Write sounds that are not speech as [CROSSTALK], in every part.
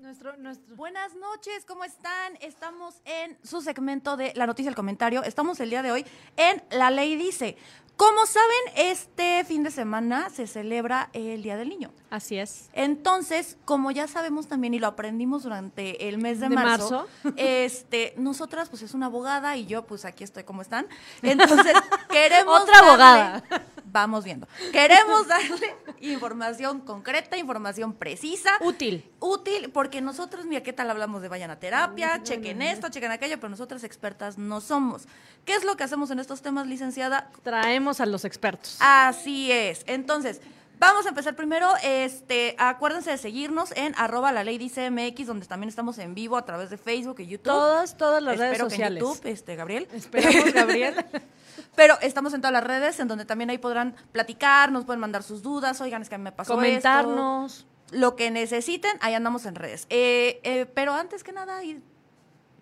Nuestro, nuestro. Buenas noches, ¿cómo están? Estamos en su segmento de La Noticia del Comentario. Estamos el día de hoy en La Ley Dice. Como saben, este fin de semana se celebra el Día del Niño. Así es. Entonces, como ya sabemos también y lo aprendimos durante el mes de, De marzo, marzo. [LAUGHS] este, nosotras pues es una abogada y yo pues aquí estoy como están. Entonces, [LAUGHS] queremos Otra abogada. Vamos viendo. Queremos darle [LAUGHS] información concreta, información precisa, Útil. útil, porque nosotros, mira, ¿qué tal hablamos de vayan a terapia, chequen esto, chequen aquello, pero nosotras expertas no somos. ¿Qué es lo que hacemos en estos temas, licenciada? Traemos a los expertos. Así es. Entonces, vamos a empezar primero. Este, acuérdense de seguirnos en arroba la ley dice MX, donde también estamos en vivo a través de Facebook y YouTube. Todas, todas las Espero redes que sociales. en YouTube, este, Gabriel. Esperamos, Gabriel. [LAUGHS] Pero estamos en todas las redes, en donde también ahí podrán platicar, nos pueden mandar sus dudas, oigan, es que a mí me pasó esto. Comentarnos. Lo que necesiten, ahí andamos en redes. Eh, eh, pero antes que nada, y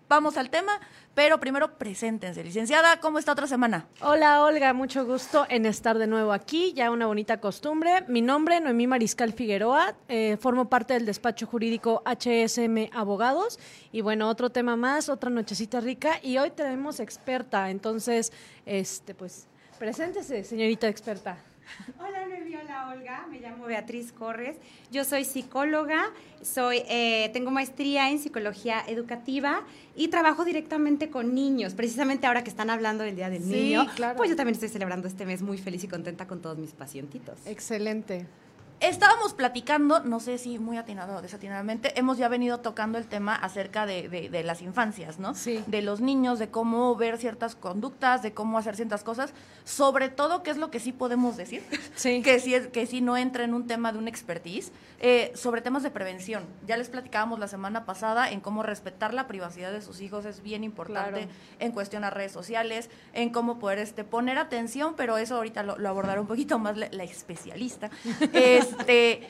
vamos al tema, pero primero preséntense. Licenciada, ¿cómo está otra semana? Hola, Olga, mucho gusto en estar de nuevo aquí, ya una bonita costumbre. Mi nombre, Noemí Mariscal Figueroa, eh, formo parte del despacho jurídico HSM Abogados. Y bueno, otro tema más, otra nochecita rica. Y hoy tenemos experta, entonces, este, pues, preséntese, señorita experta. Hola Noemí, hola Olga, me llamo Beatriz Corres, yo soy psicóloga, soy, eh, tengo maestría en psicología educativa y trabajo directamente con niños, precisamente ahora que están hablando del Día del Sí, Niño, claro. pues yo también estoy celebrando este mes muy feliz y contenta con todos mis pacientitos. Excelente. Estábamos platicando, no sé si muy atinado o desatinadamente, hemos ya venido tocando el tema acerca de, de- de las infancias, ¿no? Sí. De los niños, de cómo ver ciertas conductas, de cómo hacer ciertas cosas, sobre todo, qué es lo que sí podemos decir, Sí. que sí, es, que sí no entra en un tema de un expertise, eh, sobre temas de prevención. Ya les platicábamos la semana pasada en cómo respetar la privacidad de sus hijos es bien importante Claro. en cuestión a redes sociales, en cómo poder este, poner atención, pero eso ahorita lo, lo abordará un poquito más la, la especialista. [LAUGHS] este,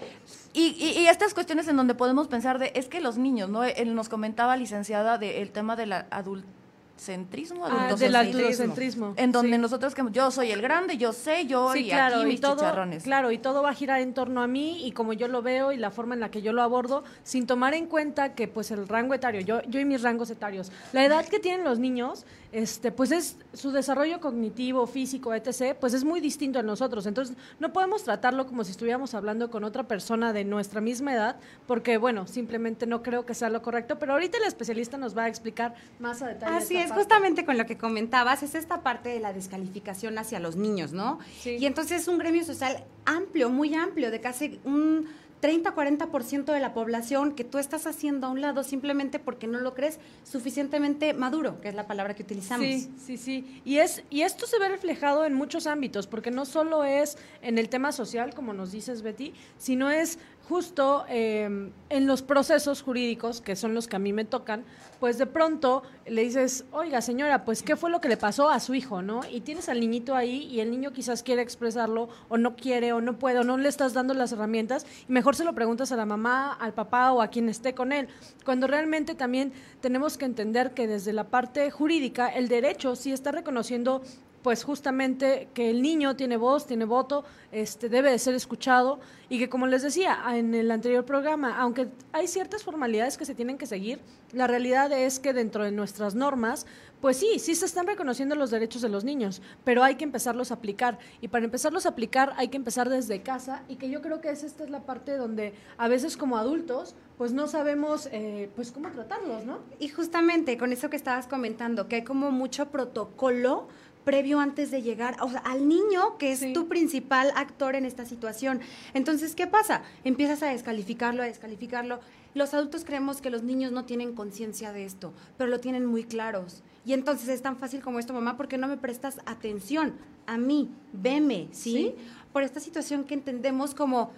y, y- y estas cuestiones en donde podemos pensar de, es que los niños, ¿no? Él nos comentaba, licenciada, del tema del adultcentrismo, Ah, del adultocentrismo, en donde sí. nosotros, que yo soy el grande, yo sé, yo Sí, y claro, aquí y mis todo, chicharrones. claro, y todo va a girar en torno a mí y como yo lo veo y la forma en la que yo lo abordo, sin tomar en cuenta que pues el rango etario, yo, yo y mis rangos etarios, la edad que tienen los niños, este, pues es su desarrollo cognitivo, físico, etc., pues es muy distinto a nosotros. Entonces, no podemos tratarlo como si estuviéramos hablando con otra persona de nuestra misma edad, porque bueno, simplemente no creo que sea lo correcto, pero ahorita el especialista nos va a explicar más a detalle. Así esta es, parte. justamente con lo que comentabas, es esta parte de la descalificación hacia los niños, ¿no? Sí. Y entonces es un gremio social amplio, muy amplio, de casi un 30-40% de la población que tú estás haciendo a un lado simplemente porque no lo crees suficientemente maduro, que es la palabra que utilizamos. Sí, sí, sí. Y, es, y esto se ve reflejado en muchos ámbitos, porque no solo es en el tema social, como nos dices, Betty, sino es justo eh, en los procesos jurídicos, que son los que a mí me tocan, pues de pronto le dices, oiga señora, pues qué fue lo que le pasó a su hijo, ¿no? Y tienes al niñito ahí y el niño quizás quiere expresarlo o no quiere o no puede o no le estás dando las herramientas y mejor se lo preguntas a la mamá, al papá o a quien esté con él, cuando realmente también tenemos que entender que desde la parte jurídica el derecho sí está reconociendo pues justamente que el niño tiene voz, tiene voto, este debe de ser escuchado y que como les decía en el anterior programa, aunque hay ciertas formalidades que se tienen que seguir, la realidad es que dentro de nuestras normas, pues sí, sí se están reconociendo los derechos de los niños, pero hay que empezarlos a aplicar y para empezarlos a aplicar hay que empezar desde casa y que yo creo que es, esta es la parte donde a veces como adultos pues no sabemos eh, pues cómo tratarlos, ¿no? Y justamente con eso que estabas comentando, que hay como mucho protocolo previo antes de llegar o sea, al niño que es Sí. tu principal actor en esta situación. Entonces, ¿qué pasa? Empiezas a descalificarlo, a descalificarlo. Los adultos creemos que los niños no tienen conciencia de esto, pero lo tienen muy claros. Y entonces es tan fácil como esto, mamá, porque no me prestas atención a mí? Veme, ¿sí? Sí. Por esta situación que entendemos como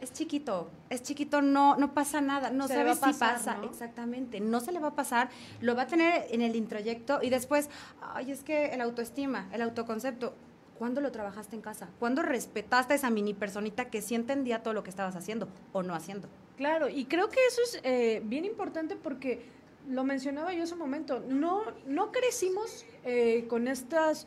es chiquito, es chiquito, no, no pasa nada, no Se sabes si pasa, ¿no? exactamente, no se le va a pasar, lo va a tener en el introyecto y después, ay, es que el autoestima, el autoconcepto, ¿cuándo lo trabajaste en casa? ¿Cuándo respetaste a esa mini personita que sí entendía todo lo que estabas haciendo o no haciendo? Claro, y creo que eso es eh, bien importante porque lo mencionaba yo hace un momento, no, no crecimos eh, con estas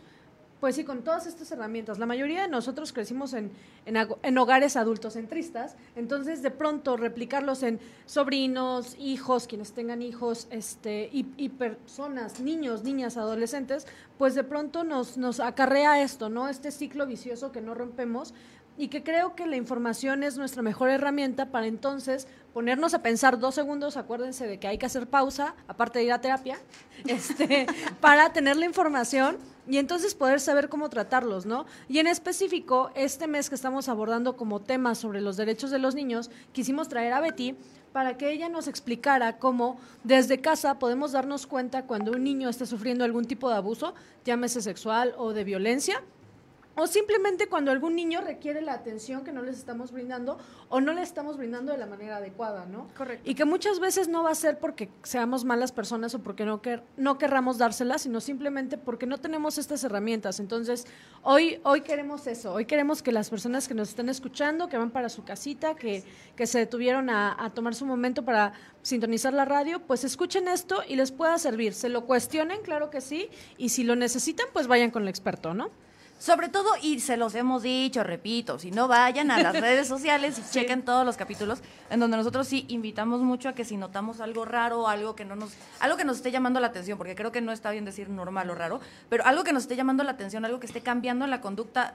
pues sí, con todas estas herramientas. La mayoría de nosotros crecimos en, en, hogares adultocentristas, entonces de pronto replicarlos en sobrinos, hijos, quienes tengan hijos, este, y, y personas, niños, niñas, adolescentes, pues de pronto nos, nos acarrea esto, ¿no? Este ciclo vicioso que no rompemos y que creo que la información es nuestra mejor herramienta para entonces ponernos a pensar dos segundos, acuérdense de que hay que hacer pausa, aparte de ir a terapia, [LAUGHS] este, para tener la información y entonces poder saber cómo tratarlos, ¿no? Y en específico, este mes que estamos abordando como tema sobre los derechos de los niños, quisimos traer a Betty para que ella nos explicara cómo desde casa podemos darnos cuenta cuando un niño está sufriendo algún tipo de abuso, llámese sexual o de violencia, o simplemente cuando algún niño requiere la atención que no les estamos brindando o no le estamos brindando de la manera adecuada, ¿no? Correcto. Y que muchas veces no va a ser porque seamos malas personas o porque no, quer no querramos dárselas, sino simplemente porque no tenemos estas herramientas. Entonces, hoy, hoy queremos eso, hoy queremos que las personas que nos estén escuchando, que van para su casita, que, que se detuvieron a, a tomar su momento para sintonizar la radio, pues escuchen esto y les pueda servir. Se lo cuestionen, claro que sí, y si lo necesitan, pues vayan con el experto, ¿no? Sobre todo, y se los hemos dicho, repito, si no vayan a las redes sociales y [LAUGHS] chequen todos los capítulos, en donde nosotros sí invitamos mucho a que si notamos algo raro, algo que no nos, algo que nos esté llamando la atención, porque creo que no está bien decir normal o raro, pero algo que nos esté llamando la atención, algo que esté cambiando en la conducta,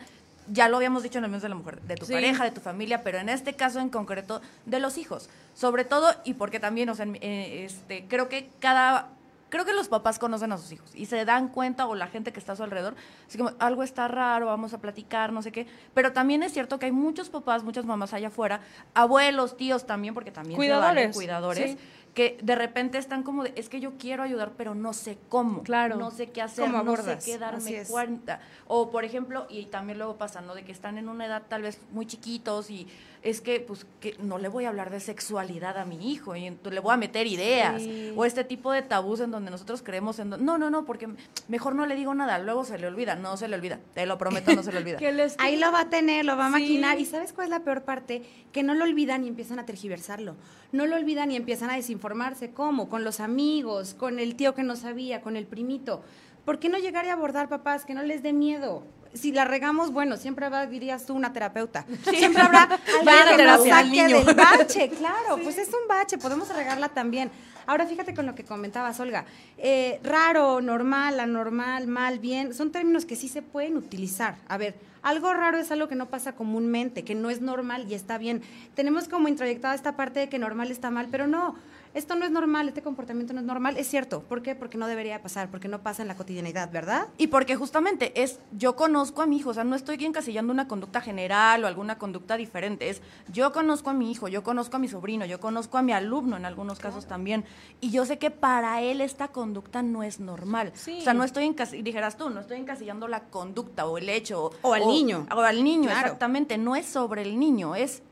ya lo habíamos dicho en el mes de la mujer, de tu pareja, de tu familia, pero en este caso en concreto de los hijos. Sobre todo, y porque también, o sea, eh, este, creo que cada creo que los papás conocen a sus hijos y se dan cuenta, o la gente que está a su alrededor, así como algo está raro, vamos a platicar, no sé qué. Pero también es cierto que hay muchos papás, muchas mamás allá afuera, abuelos, tíos también, porque también cuidadores, cuidadores. Que de repente están como de, es que yo quiero ayudar, pero no sé cómo. Claro. No sé qué hacer, no sé qué darme cuenta. O, por ejemplo, y también luego pasando de que están en una edad tal vez muy chiquitos y es que pues que no le voy a hablar de sexualidad a mi hijo y le voy a meter ideas o este tipo de tabús en donde nosotros creemos en no no no porque mejor no le digo nada luego se le olvida no se le olvida te lo prometo no se le [LAUGHS] olvida. Ahí lo va a tener lo va a maquinar y sabes cuál es la peor parte que no lo olvidan y empiezan a tergiversarlo. No lo olvidan y empiezan a desinformarse cómo con los amigos con el tío que no sabía con el primito. ¿Por qué no llegar y abordar papás que no les dé miedo? Si la regamos, bueno, siempre habrá, dirías tú, una terapeuta. Siempre habrá [LAUGHS] alguien que nos saque del bache, claro, pues es un bache, podemos regarla también. Ahora fíjate con lo que comentabas, Olga. Eh, raro, normal, anormal, mal, bien, son términos que sí se pueden utilizar. A ver, algo raro es algo que no pasa comúnmente, que no es normal y está bien. Tenemos como introyectada esta parte de que normal está mal, pero no esto no es normal, este comportamiento no es normal, es cierto. ¿Por qué? Porque no debería pasar, porque no pasa en la cotidianidad, ¿verdad? Y porque justamente es, yo conozco a mi hijo, o sea, no estoy encasillando una conducta general o alguna conducta diferente, es, yo conozco a mi hijo, yo conozco a mi sobrino, yo conozco a mi alumno en algunos casos también, y yo sé que para él esta conducta no es normal. O sea, no estoy encasillando, dijeras tú, no estoy encasillando la conducta o el hecho. O al niño. O al niño, exactamente, no es sobre el niño, es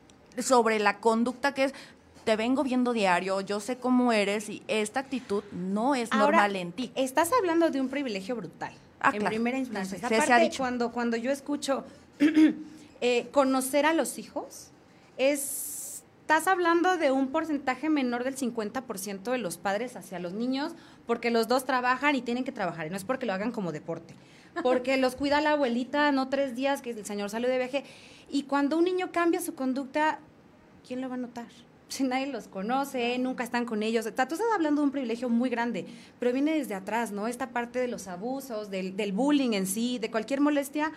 sobre la conducta que es te vengo viendo diario, yo sé cómo eres y esta actitud no es normal en ti. Estás hablando de un privilegio brutal. Ah, en primera instancia. Aparte, cuando, cuando yo escucho [CLEARS THROAT] eh, conocer a los hijos, es, estás hablando de un porcentaje menor del 50% de los padres hacia los niños, porque los dos trabajan y tienen que trabajar, y no es porque lo hagan como deporte, [LAUGHS] porque los cuida la abuelita, no tres días que el señor salió de viaje. Y cuando un niño cambia su conducta, ¿quién lo va a notar? Si nadie los conoce, nunca están con ellos. tú estás hablando de un privilegio muy grande, pero viene desde atrás, ¿no? Esta parte de los abusos, del, del bullying en sí, de cualquier molestia.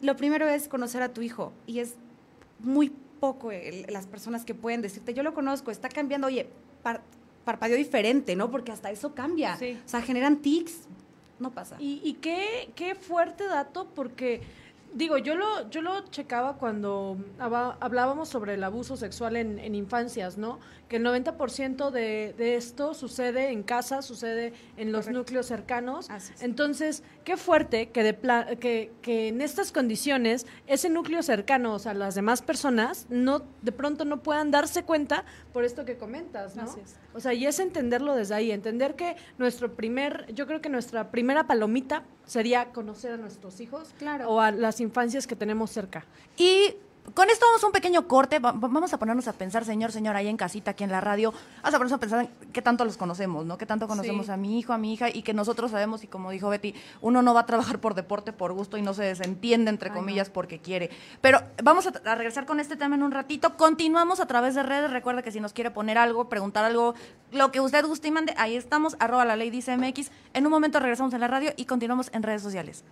Lo primero es conocer a tu hijo y es muy poco las personas que pueden decirte, yo lo conozco, está cambiando, oye, par, parpadeó diferente, ¿no? Porque hasta eso cambia. O sea, generan tics, no pasa. Y, y qué, qué fuerte dato, porque digo, yo lo, yo lo checaba cuando hablábamos sobre el abuso sexual en, en infancias, ¿no? Que el 90% de, de esto sucede en casa, sucede en los núcleos cercanos. Entonces, qué fuerte que, de que, que en estas condiciones ese núcleo cercano, o sea, las demás personas, no de pronto no puedan darse cuenta por esto que comentas, ¿no? O sea, y es entenderlo desde ahí, entender que nuestro primer, yo creo que nuestra primera palomita sería conocer a nuestros hijos claro. o a las infancias que tenemos cerca. Y con esto vamos a un pequeño corte. va- va- vamos a ponernos a pensar, señor, señora, ahí en casita, aquí en la radio. Vamos a ponernos a pensar en qué tanto los conocemos, ¿no? Qué tanto conocemos Sí. a mi hijo, a mi hija, y que nosotros sabemos, y como dijo Betty, uno no va a trabajar por deporte, por gusto, y no se desentiende, entre comillas, porque quiere. Pero vamos a, a regresar con este tema en un ratito. Continuamos a través de redes. Recuerda que si nos quiere poner algo, preguntar algo, lo que usted guste y mande, ahí estamos, arroba la ley dice MX. En un momento regresamos en la radio y continuamos en redes sociales.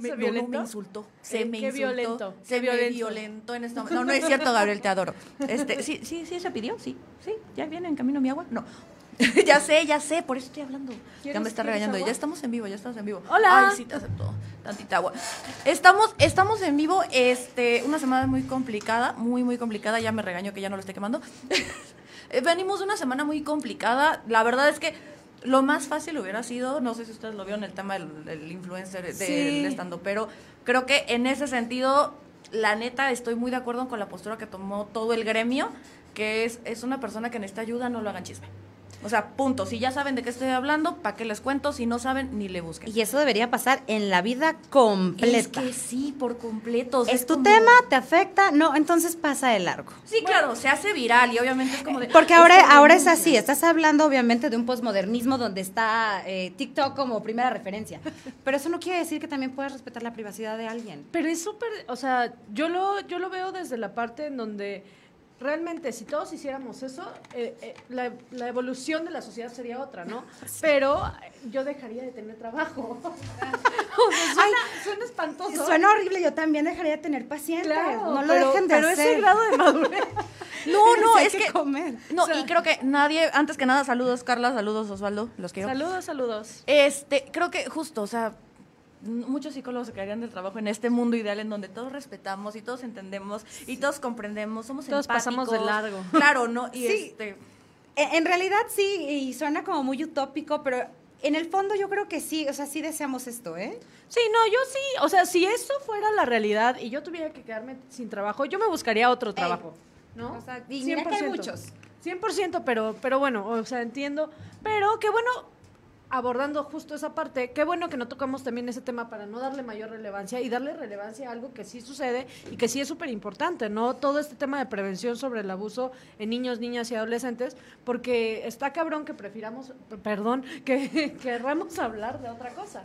¿Se no, me insultó. Se Eh, me qué insultó. violento, Se qué me violento. violentó en esta No, no es cierto, Gabriel, te adoro. Este, [LAUGHS] sí, sí, sí se pidió, sí. Sí, ya viene en camino mi agua. No. [LAUGHS] ya sé, ya sé, por eso estoy hablando. Ya ¿Quieres- me está regañando. agua? Ya estamos en vivo, ya estamos en vivo. Hola. Ay, sí te acepto. Tantita agua. Estamos, estamos en vivo, este, una semana muy complicada, muy, muy complicada. Ya me regaño que ya no lo esté quemando. [LAUGHS] Eh, Venimos de una semana muy complicada. La verdad es que lo más fácil hubiera sido, no sé si ustedes lo vieron, el tema del, del influencer, del Sí. estando, pero creo que en ese sentido, la neta, estoy muy de acuerdo con la postura que tomó todo el gremio, que es, es una persona que necesita ayuda, no lo hagan chisme. O sea, punto. Si ya saben de qué estoy hablando, ¿para qué les cuento? Si no saben, ni le busquen. Y eso debería pasar en la vida completa. Es que sí, por completo. o sea, es tu como- tema, te afecta, no, entonces pasa de largo. Sí, claro, se hace viral y obviamente es como de... Porque es ahora, que ahora es así, estás hablando obviamente de un posmodernismo donde está eh, TikTok como primera referencia. [LAUGHS] Pero eso no quiere decir que también puedas respetar la privacidad de alguien. Pero es súper, o sea, yo lo, yo lo veo desde la parte en donde realmente si todos hiciéramos eso, eh, eh, la, la evolución de la sociedad sería otra, ¿no? [LAUGHS] Pero eh, yo dejaría de tener trabajo. [LAUGHS] o sea, suena, suena espantoso. Suena horrible, yo también dejaría de tener pacientes. Claro, no lo pero, dejen de pero hacer. ese grado de [LAUGHS] madurez. No, no, es que que... comer. No, O sea- y creo que nadie, antes que nada, saludos Carla, saludos Osvaldo, los quiero. saludos, saludos. Este, creo que justo, o sea, muchos psicólogos se caerían del trabajo en este mundo ideal en donde todos respetamos y todos entendemos y todos comprendemos, somos Todos pasamos de largo. [LAUGHS] Claro, ¿no? Y Sí. este, En en realidad sí, y suena como muy utópico, pero en el fondo yo creo que sí, o sea, sí deseamos esto, ¿eh? Sí, no, yo sí, o sea, si eso fuera la realidad y yo tuviera que quedarme sin trabajo, yo me buscaría otro trabajo, ¿no? O sea, y mira que hay muchos. 100%, pero, pero bueno, o sea, entiendo. Pero qué bueno, abordando justo esa parte, qué bueno que no tocamos también ese tema para no darle mayor relevancia y darle relevancia a algo que sí sucede y que sí es súper importante, ¿no? Todo este tema de prevención sobre el abuso en niños, niñas y adolescentes, porque está cabrón que prefiramos, perdón, [LAUGHS] que querramos hablar de otra cosa.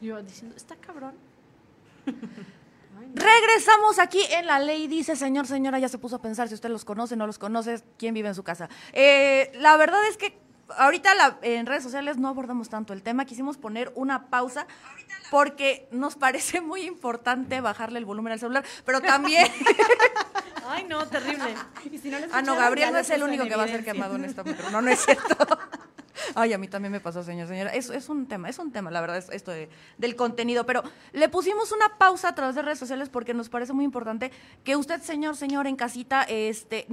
Yo diciendo, está cabrón. [LAUGHS] Regresamos aquí en la ley, dice señor, señora, ya se puso a pensar si usted los conoce, no los conoce, quién vive en su casa. Eh, la verdad es que ahorita la- en redes sociales no abordamos tanto el tema, quisimos poner una pausa porque nos parece muy importante bajarle el volumen al celular, pero también... [LAUGHS] Ay, no, terrible. Y si no lo ah, no, Gabriel no es el único que va a ser quemado en esta micro, no, no es cierto. [LAUGHS] Ay, a mí también me pasó, señor, señora. Es, es un tema, es un tema, la verdad, es esto de- del contenido. Pero le pusimos una pausa a través de redes sociales porque nos parece muy importante que usted, señor, señor, en casita, este,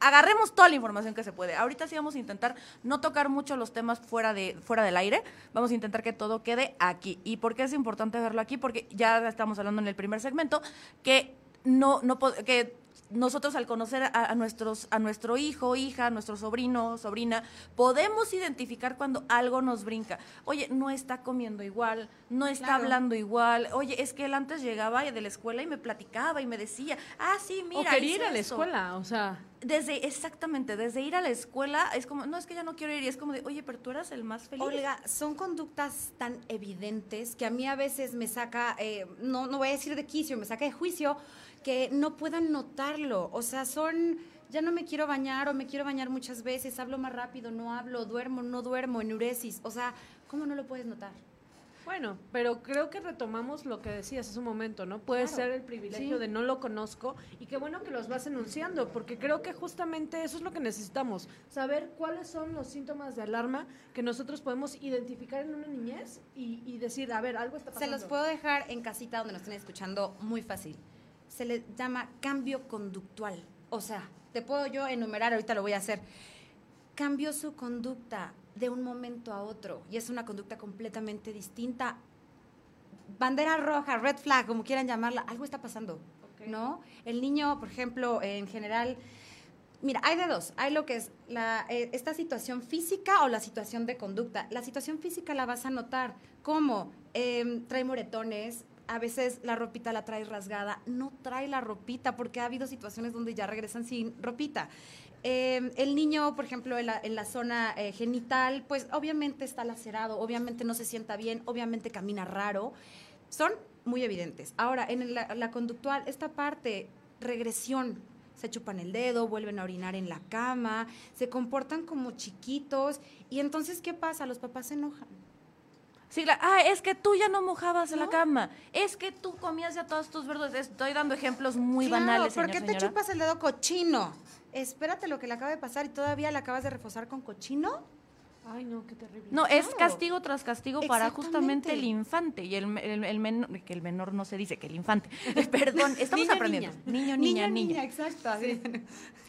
agarremos toda la información que se puede. Ahorita sí vamos a intentar no tocar mucho los temas fuera, de, fuera del aire. Vamos a intentar que todo quede aquí. ¿Y por qué es importante verlo aquí? Porque ya estamos hablando en el primer segmento que no, no que nosotros al conocer a, a nuestros a nuestro hijo, hija, nuestro sobrino, sobrina, podemos identificar cuando algo nos brinca. Oye, no está comiendo igual, no está Claro. hablando igual. Oye, es que él antes llegaba de la escuela y me platicaba y me decía, ah, sí, mira. o quería ir a la esto". escuela, o sea. desde, exactamente, desde ir a la escuela, es como, no, es que ya no quiero ir, y es como de, oye, pero tú eras el más feliz. Olga, son conductas tan evidentes que a mí a veces me saca, eh, no, no voy a decir de quicio, me saca de juicio, que no puedan notarlo. O sea, son, ya no me quiero bañar o me quiero bañar muchas veces, hablo más rápido, no hablo, duermo, no duermo, enuresis. O sea, ¿cómo no lo puedes notar? Bueno, pero creo que retomamos lo que decías hace un momento, ¿no? Puede Claro, ser el privilegio sí. de no lo conozco y qué bueno que los vas enunciando, porque creo que justamente eso es lo que necesitamos, saber cuáles son los síntomas de alarma que nosotros podemos identificar en una niñez y, y decir, a ver, algo está Se pasando. los puedo dejar en casita donde nos estén escuchando muy fácil. Se le llama cambio conductual. O sea, te puedo yo enumerar, ahorita lo voy a hacer. Cambió su conducta de un momento a otro y es una conducta completamente distinta. Bandera roja, red flag, como quieran llamarla, algo está pasando, Ok. ¿no? El niño, por ejemplo, en general, Mira, hay de dos. Hay lo que es la, eh, esta situación física o la situación de conducta. La situación física la vas a notar. ¿Cómo? Em, trae moretones, a veces la ropita la trae rasgada. No trae la ropita porque ha habido situaciones donde ya regresan sin ropita. Em, el niño, por ejemplo, en la, en la zona eh, genital, pues obviamente está lacerado, obviamente no se sienta bien, obviamente camina raro. Son muy evidentes. Ahora, en la, la conductual, esta parte, regresión, se chupan el dedo, vuelven a orinar en la cama, se comportan como chiquitos y entonces ¿qué pasa? Los papás se enojan. Sí, la- ah, es que tú ya no mojabas la cama. Es que tú comías ya todos tus verduras. Estoy dando ejemplos muy Claro, banales, ¿por señor, qué te señora. chupas el dedo cochino? Espérate lo que le acaba de pasar y todavía le acabas de reforzar con cochino. Ay, no, qué terrible. No, es Claro. castigo tras castigo para justamente el infante y el, el, el menor, que el menor no se dice, que el infante. [LAUGHS] Perdón, [LAUGHS] estamos Niño, aprendiendo. niña. Niño, niña, niña. exacto.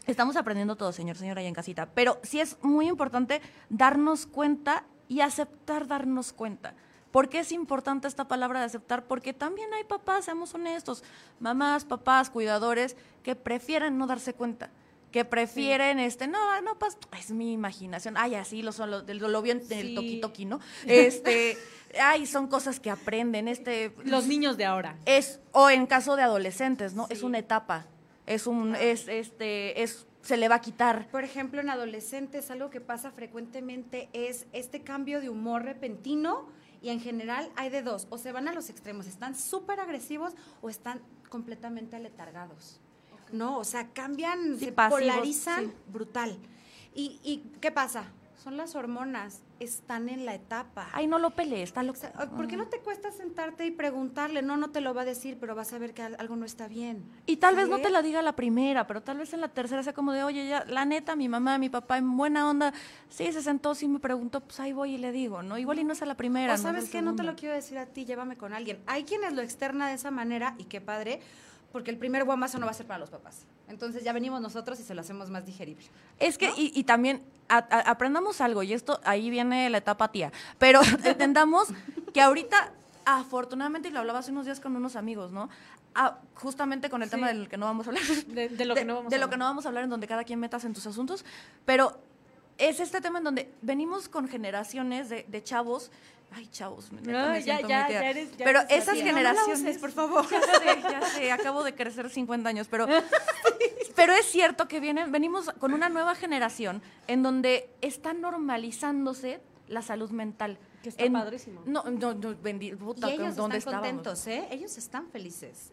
Estamos aprendiendo todo, señor, señora, ahí en casita. Pero sí es muy importante darnos cuenta y aceptar darnos cuenta. ¿Por qué es importante esta palabra de aceptar? Porque también hay papás, seamos honestos, mamás, papás, cuidadores, que prefieren no darse cuenta. Que prefieren, este, no, no pasa, es mi imaginación. Ay, así lo son, lo, lo, lo vio en el Sí. toqui toqui, ¿no? [LAUGHS] Este, ay, son cosas que aprenden, este. Los niños de ahora. Es, o en caso de adolescentes, ¿no? Es una etapa. Es un, es, este, es, se le va a quitar. Por ejemplo, en adolescentes algo que pasa frecuentemente es este cambio de humor repentino y en general hay de dos, o se van a los extremos, están súper agresivos o están completamente aletargados. ¿No? O sea, cambian, Sí, se pasivos, polarizan sí. brutal. ¿Y, ¿Y qué pasa? Son las hormonas, están en la etapa. Ay, no lo pelees, está loco. O sea, ¿Por qué no te cuesta sentarte y preguntarle? No, no te lo va a decir, pero vas a ver que al- algo no está bien. Y tal vez no te la diga la primera, pero tal vez en la tercera sea como de, oye, ya, la neta, mi mamá, mi papá, en buena onda, sí se sentó, sí me preguntó, pues ahí voy y le digo, ¿no? Igual y no es a la primera. O no sabes que no te lo quiero decir a ti, llévame con alguien. Hay quienes lo externa de esa manera y qué padre, porque el primer guamazo no va a ser para los papás. Entonces ya venimos nosotros y se lo hacemos más digerible. Es que, y, y también a- a- aprendamos algo, y esto ahí viene la etapa tía, pero [LAUGHS] entendamos que ahorita, afortunadamente, y lo hablaba hace unos días con unos amigos, ¿no? Ah, justamente con el tema del que no vamos a hablar. De, de lo que no vamos de a lo que hablar. no vamos a hablar, en donde cada quien metas en tus asuntos, pero es este tema en donde venimos con generaciones de, de chavos. Ay, chavos, me, neta, me ya, siento ya, ya eres- ya Pero eres esas. No, no generaciones, uses, por favor. Ya sé, ya [LAUGHS] sé, acabo de crecer 50 años, pero, [LAUGHS] pero es cierto que vienen, venimos con una nueva generación en donde está normalizándose la salud mental. Que está En- padrísimo. No, no, no, bendi- puta, y ellos ¿dónde están estábamos? contentos, ¿eh? Ellos están felices.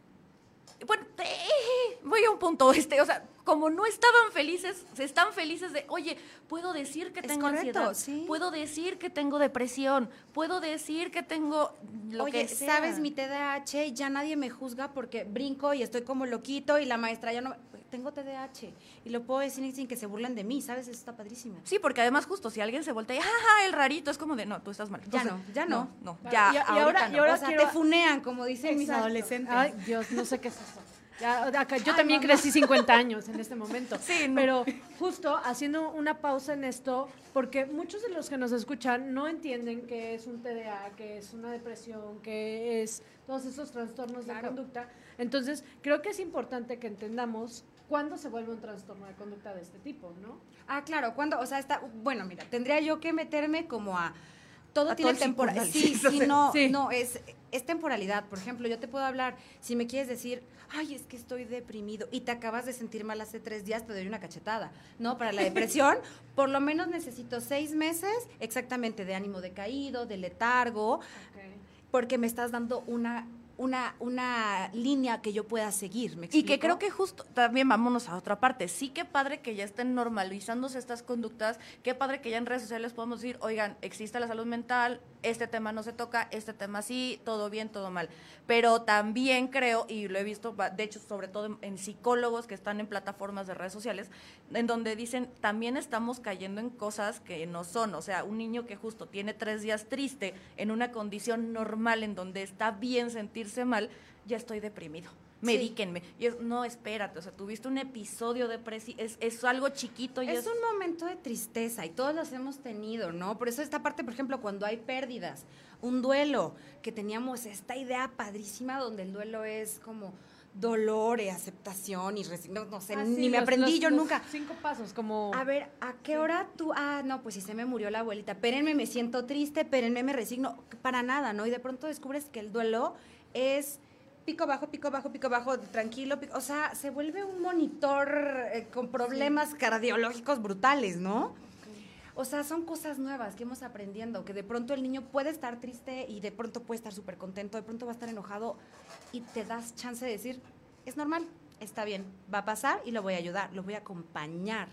Bueno, eh, voy a un punto, este, o sea, como no estaban felices, se están felices de, oye, puedo decir que Es tengo correcto, ansiedad, sí. puedo decir que tengo depresión, puedo decir que tengo lo Oye, que sea. ¿sabes mi TDAH? Ya nadie me juzga porque brinco y estoy como loquito y la maestra ya no... Tengo TDAH y lo puedo decir sin que se burlen de mí, ¿sabes? Eso está padrísimo. Sí, porque además justo si alguien se voltea y jaja, el rarito, es como de, no, tú estás mal. Ya no, ya no. No, Y- ya, y ahora- no. y ahora o sea, quiero- te funean, como dicen mis adolescentes. Ay, Dios, no sé qué es eso. Ya, acá, yo Ay, también mamá. crecí 50 años en este momento. [LAUGHS] Sí, no. Pero justo haciendo una pausa en esto, porque muchos de los que nos escuchan no entienden que es un TDA, que es una depresión, que es todos esos trastornos de conducta. Entonces, creo que es importante que entendamos cuándo se vuelve un trastorno de conducta de este tipo, ¿no? Ah, claro, cuando, o sea, está, bueno, mira, tendría yo que meterme como a todo A tiene temporalidad. Sí, [LAUGHS] sí, no, sí. no, es, es temporalidad. Por ejemplo, yo te puedo hablar, si me quieres decir, ay, es que estoy deprimido y te acabas de sentir mal hace tres días, te doy una cachetada. No, para la depresión, [LAUGHS] por lo menos necesito seis meses exactamente de ánimo decaído, de letargo, porque me estás dando una, una, una línea que yo pueda seguir. ¿me Y que creo que justo, también vámonos a otra parte. Sí que padre que ya estén normalizándose estas conductas, qué padre que ya en redes sociales podemos decir, oigan, existe la salud mental, este tema no se toca, este tema sí, todo bien, todo mal. Pero también creo, y lo he visto, de hecho, sobre todo en psicólogos que están en plataformas de redes sociales, en donde dicen, también estamos cayendo en cosas que no son. O sea, un niño que justo tiene tres días triste en una condición normal, en donde está bien sentirse mal, ya estoy deprimido. Medíquenme. Y es, no, espérate, o sea, tuviste un episodio de presi, es, es algo chiquito y es, Es un momento de tristeza y todos los hemos tenido, ¿no? Por eso esta parte, por ejemplo, cuando hay pérdidas, un duelo, que teníamos esta idea padrísima donde el duelo es como dolor y aceptación y resignación, no sé, Ah, ni me los- aprendí los- yo los nunca. Cinco pasos, como. A ver, ¿a qué hora tú? Ah, no, pues si se me murió la abuelita. Espérenme, me siento triste, espérenme, me resigno. Para nada, ¿no? Y de pronto descubres que el duelo es pico bajo, pico bajo, pico bajo, tranquilo, pico- o sea, se vuelve un monitor eh, con problemas cardiológicos brutales, ¿no? O sea, son cosas nuevas que hemos aprendiendo, que de pronto el niño puede estar triste y de pronto puede estar súper contento, de pronto va a estar enojado y te das chance de decir, es normal, está bien, va a pasar y lo voy a ayudar, lo voy a acompañar.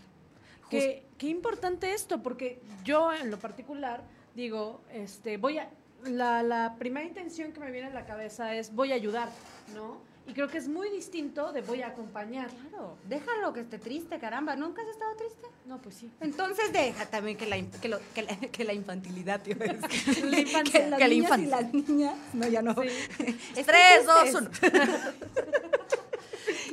Qué, qué importante esto, porque yo en lo particular digo, este, voy a, la, la primera intención que me viene a la cabeza es voy a ayudar, ¿no? Y creo que es muy distinto de voy a acompañar. Claro, déjalo que esté triste, caramba, ¿nunca has estado triste? No, pues sí. Entonces deja también que la, que lo- que la, que la infantilidad, tío, La infancia. que, las Que la y infancia. las niñas, no, ya no. Sí. [LAUGHS] Tres, dos, uno. [LAUGHS]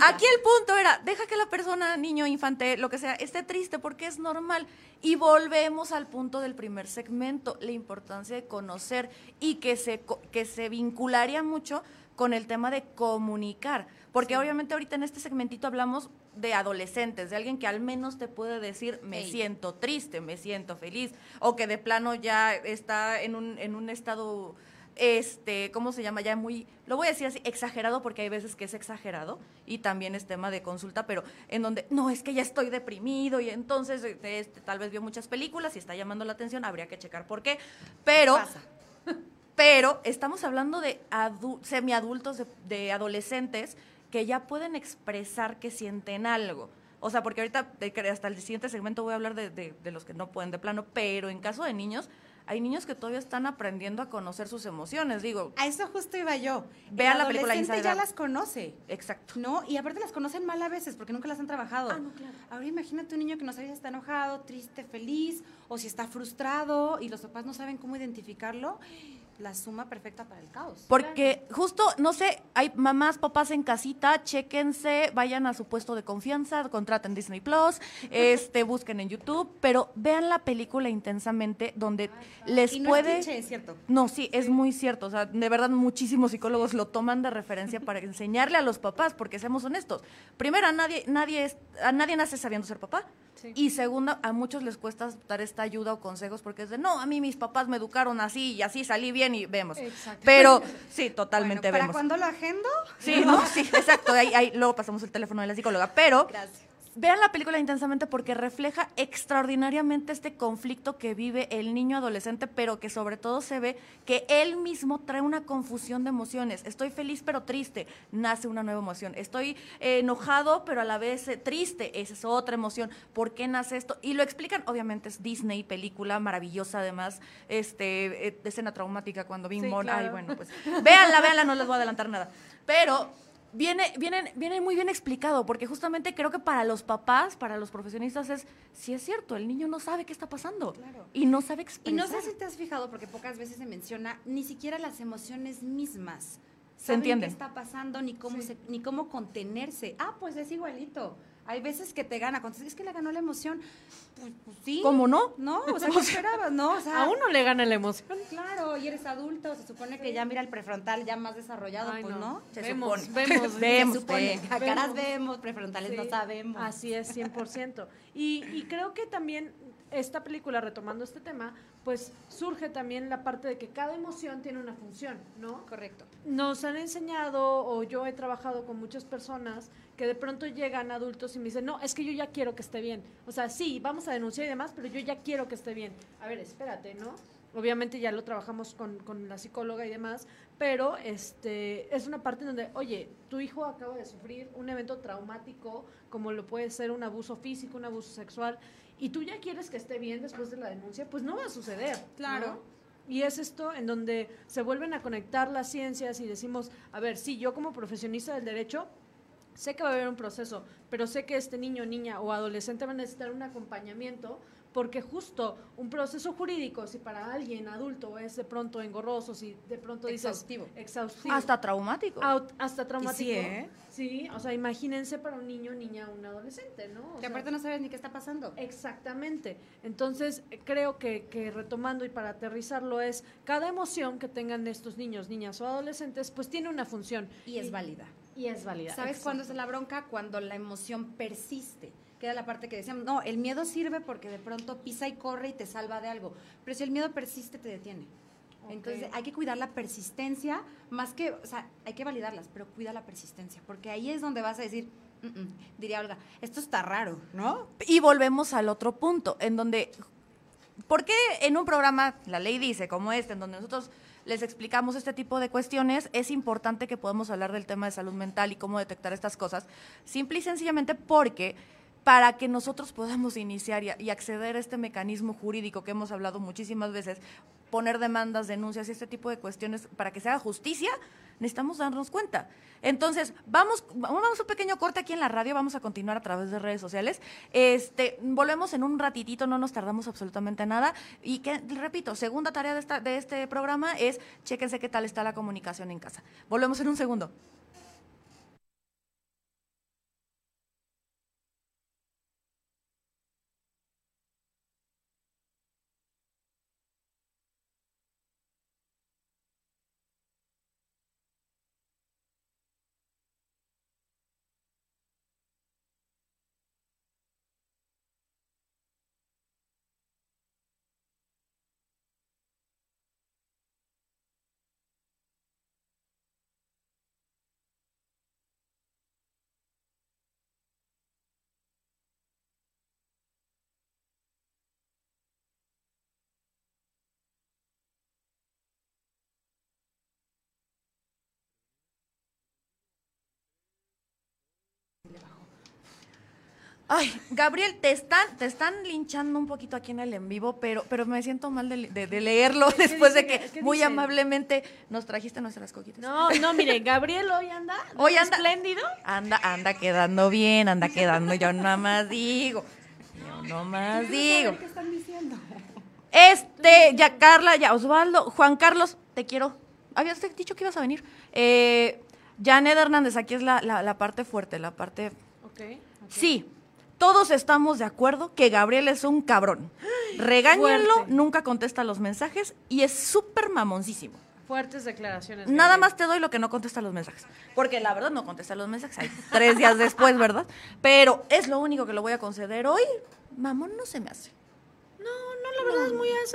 Aquí el punto era, deja que la persona, niño, infante, lo que sea, esté triste porque es normal. Y volvemos al punto del primer segmento, la importancia de conocer y que se, que se vincularía mucho con el tema de comunicar. Porque obviamente ahorita en este segmentito hablamos de adolescentes, de alguien que al menos te puede decir, me siento triste, me siento feliz, o que de plano ya está en un, en un estado este, ¿cómo se llama? Ya muy, lo voy a decir así, exagerado, porque hay veces que es exagerado y también es tema de consulta, pero en donde, no, es que ya estoy deprimido y entonces este, este, tal vez vio muchas películas y está llamando la atención, habría que checar por qué, pero... Pasa. [LAUGHS] Pero estamos hablando de adu- semiadultos, de, de adolescentes que ya pueden expresar que sienten algo. O sea, porque ahorita hasta el siguiente segmento voy a hablar de, de- de los que no pueden de plano, pero en caso de niños, hay niños que todavía están aprendiendo a conocer sus emociones. Digo, A eso justo iba yo. Vean la película Inside ya Out. las conoce. exacto. ¿No? Y aparte las conocen mal a veces porque nunca las han trabajado. Ah, no, claro. Ahora imagínate un niño que no sabe si está enojado, triste, feliz, o si está frustrado y los papás no saben cómo identificarlo. La suma perfecta para el caos. Porque justo, no sé, hay mamás, papás en casita, chéquense, vayan a su puesto de confianza, contraten Disney Plus, [LAUGHS] este, busquen en YouTube, pero vean la película intensamente donde les y no puede... es cliché, cierto. No, sí, es muy cierto. O sea, de verdad, muchísimos psicólogos lo toman de referencia para enseñarle a los papás, porque seamos honestos. Primero, a nadie, nadie, es, a nadie nace sabiendo ser papá. Sí. Y segunda, a muchos les cuesta dar esta ayuda o consejos porque es de, no, a mí mis papás me educaron así y así salí bien y vemos. Exacto. Pero [LAUGHS] sí, totalmente Bueno, ¿Para vemos. cuándo lo agendo? Sí, [LAUGHS] ¿no? Sí, exacto. Ahí, ahí luego pasamos el teléfono de la psicóloga. Pero Gracias. Vean la película intensamente porque refleja extraordinariamente este conflicto que vive el niño adolescente, pero que sobre todo se ve que él mismo trae una confusión de emociones. Estoy feliz pero triste, nace una nueva emoción. Estoy eh, enojado pero a la vez eh, triste, esa es otra emoción. ¿Por qué nace esto? Y lo explican, obviamente es Disney, película maravillosa además, este, eh, escena traumática cuando Bing Sí, ay bueno, pues véanla, véanla, no les voy a adelantar nada. Pero viene, viene, viene muy bien explicado, porque justamente creo que para los papás, para los profesionistas es, sí es cierto, el niño no sabe qué está pasando Claro. y no sabe Y expresar. no sé si te has fijado, porque pocas veces se menciona ni siquiera las emociones mismas. Se Saben entienden. qué está pasando, ni cómo, Sí. se- ni cómo contenerse. Ah, pues es igualito. Hay veces que te gana. Cuando es que le ganó la emoción. Pues, pues sí. ¿Cómo no? No, o sea, ¿qué esperabas? No, o [LAUGHS] sea, A uno le gana la emoción. Claro, y eres adulto, se supone que ya mira el prefrontal ya más desarrollado, Ay, pues no. Se vemos, supone. vemos, [LAUGHS] Se Vemos, supone, caras Vemos. vemos, prefrontales no sabemos. Así es, 100%. Y, y creo que también esta película, retomando este tema, pues surge también la parte de que cada emoción tiene una función, ¿no? Correcto. Nos han enseñado, o yo he trabajado con muchas personas que de pronto llegan adultos y me dicen, no, es que yo ya quiero que esté bien. O sea, sí, vamos a denunciar y demás, pero yo ya quiero que esté bien. A ver, espérate, ¿no? Obviamente ya lo trabajamos con, con la psicóloga y demás, pero este es una parte donde, oye, tu hijo acaba de sufrir un evento traumático, como lo puede ser un abuso físico, un abuso sexual, y tú ya quieres que esté bien después de la denuncia, pues no va a suceder. Claro. ¿no? Y es esto en donde se vuelven a conectar las ciencias y decimos, a ver, sí, yo como profesionista del derecho sé que va a haber un proceso, pero sé que este niño, niña o adolescente va a necesitar un acompañamiento porque justo un proceso jurídico, si para alguien adulto es de pronto engorroso, si de pronto dices Exhaustivo. exhaustivo, Hasta traumático. out- hasta traumático. sí, ¿eh? Sí, o sea, imagínense para un niño, niña, un adolescente, ¿no? O Que sea, aparte no sabes ni qué está pasando. Exactamente. Entonces, creo que, que retomando y para aterrizarlo es, cada emoción que tengan estos niños, niñas o adolescentes, pues tiene una función. Y es válida. Y es válida. ¿Sabes Exacto. cuándo es la bronca? Cuando la emoción persiste. Que era la parte que decíamos, no, el miedo sirve porque de pronto pisa y corre y te salva de algo. Pero si el miedo persiste, te detiene. Entonces hay que cuidar la persistencia, más que, o sea, hay que validarlas, pero cuida la persistencia, porque ahí es donde vas a decir, "Mm, mm", diría Olga, esto está raro, ¿no? Y volvemos al otro punto, en donde, ¿por qué en un programa, la ley dice, como este, en donde nosotros les explicamos este tipo de cuestiones, es importante que podamos hablar del tema de salud mental y cómo detectar estas cosas? Simple y sencillamente porque para que nosotros podamos iniciar y, acceder a este mecanismo jurídico que hemos hablado muchísimas veces, poner demandas, denuncias y este tipo de cuestiones para que se haga justicia, necesitamos darnos cuenta. Entonces, vamos, vamos a un pequeño corte aquí en la radio, vamos a continuar a través de redes sociales. Este, volvemos en un ratitito, no nos tardamos absolutamente nada. Y que, repito, segunda tarea de, esta, de este programa es chéquense qué tal está la comunicación en casa. Volvemos en un segundo. Ay, Gabriel, te están, te están linchando un poquito aquí en el en vivo, pero, pero me siento mal de, de- de leerlo ¿Qué después de dice? que ¿Qué muy dice? amablemente nos trajiste nuestras coquitas. No, no, mire, Gabriel hoy anda, [LAUGHS] Hoy anda- espléndido. Anda, anda quedando bien, anda quedando, yo nada más digo. Yo no más digo. ¿Qué están diciendo? Este, ya Carla, ya Osvaldo, Juan Carlos, te quiero. Habías dicho que ibas a venir. Eh, Janet Hernández, aquí es la, la- la parte fuerte, la parte... Ok. Sí, todos estamos de acuerdo que Gabriel es un cabrón. Regáñenlo, Fuerte. nunca contesta los mensajes y es súper mamoncísimo. Fuertes declaraciones. Nada Gabriel. más te doy lo que no contesta los mensajes. Porque la verdad no contesta los mensajes. Hay tres días después, ¿verdad? Pero es lo único que le voy a conceder hoy. Mamón no se me hace. No, no, la verdad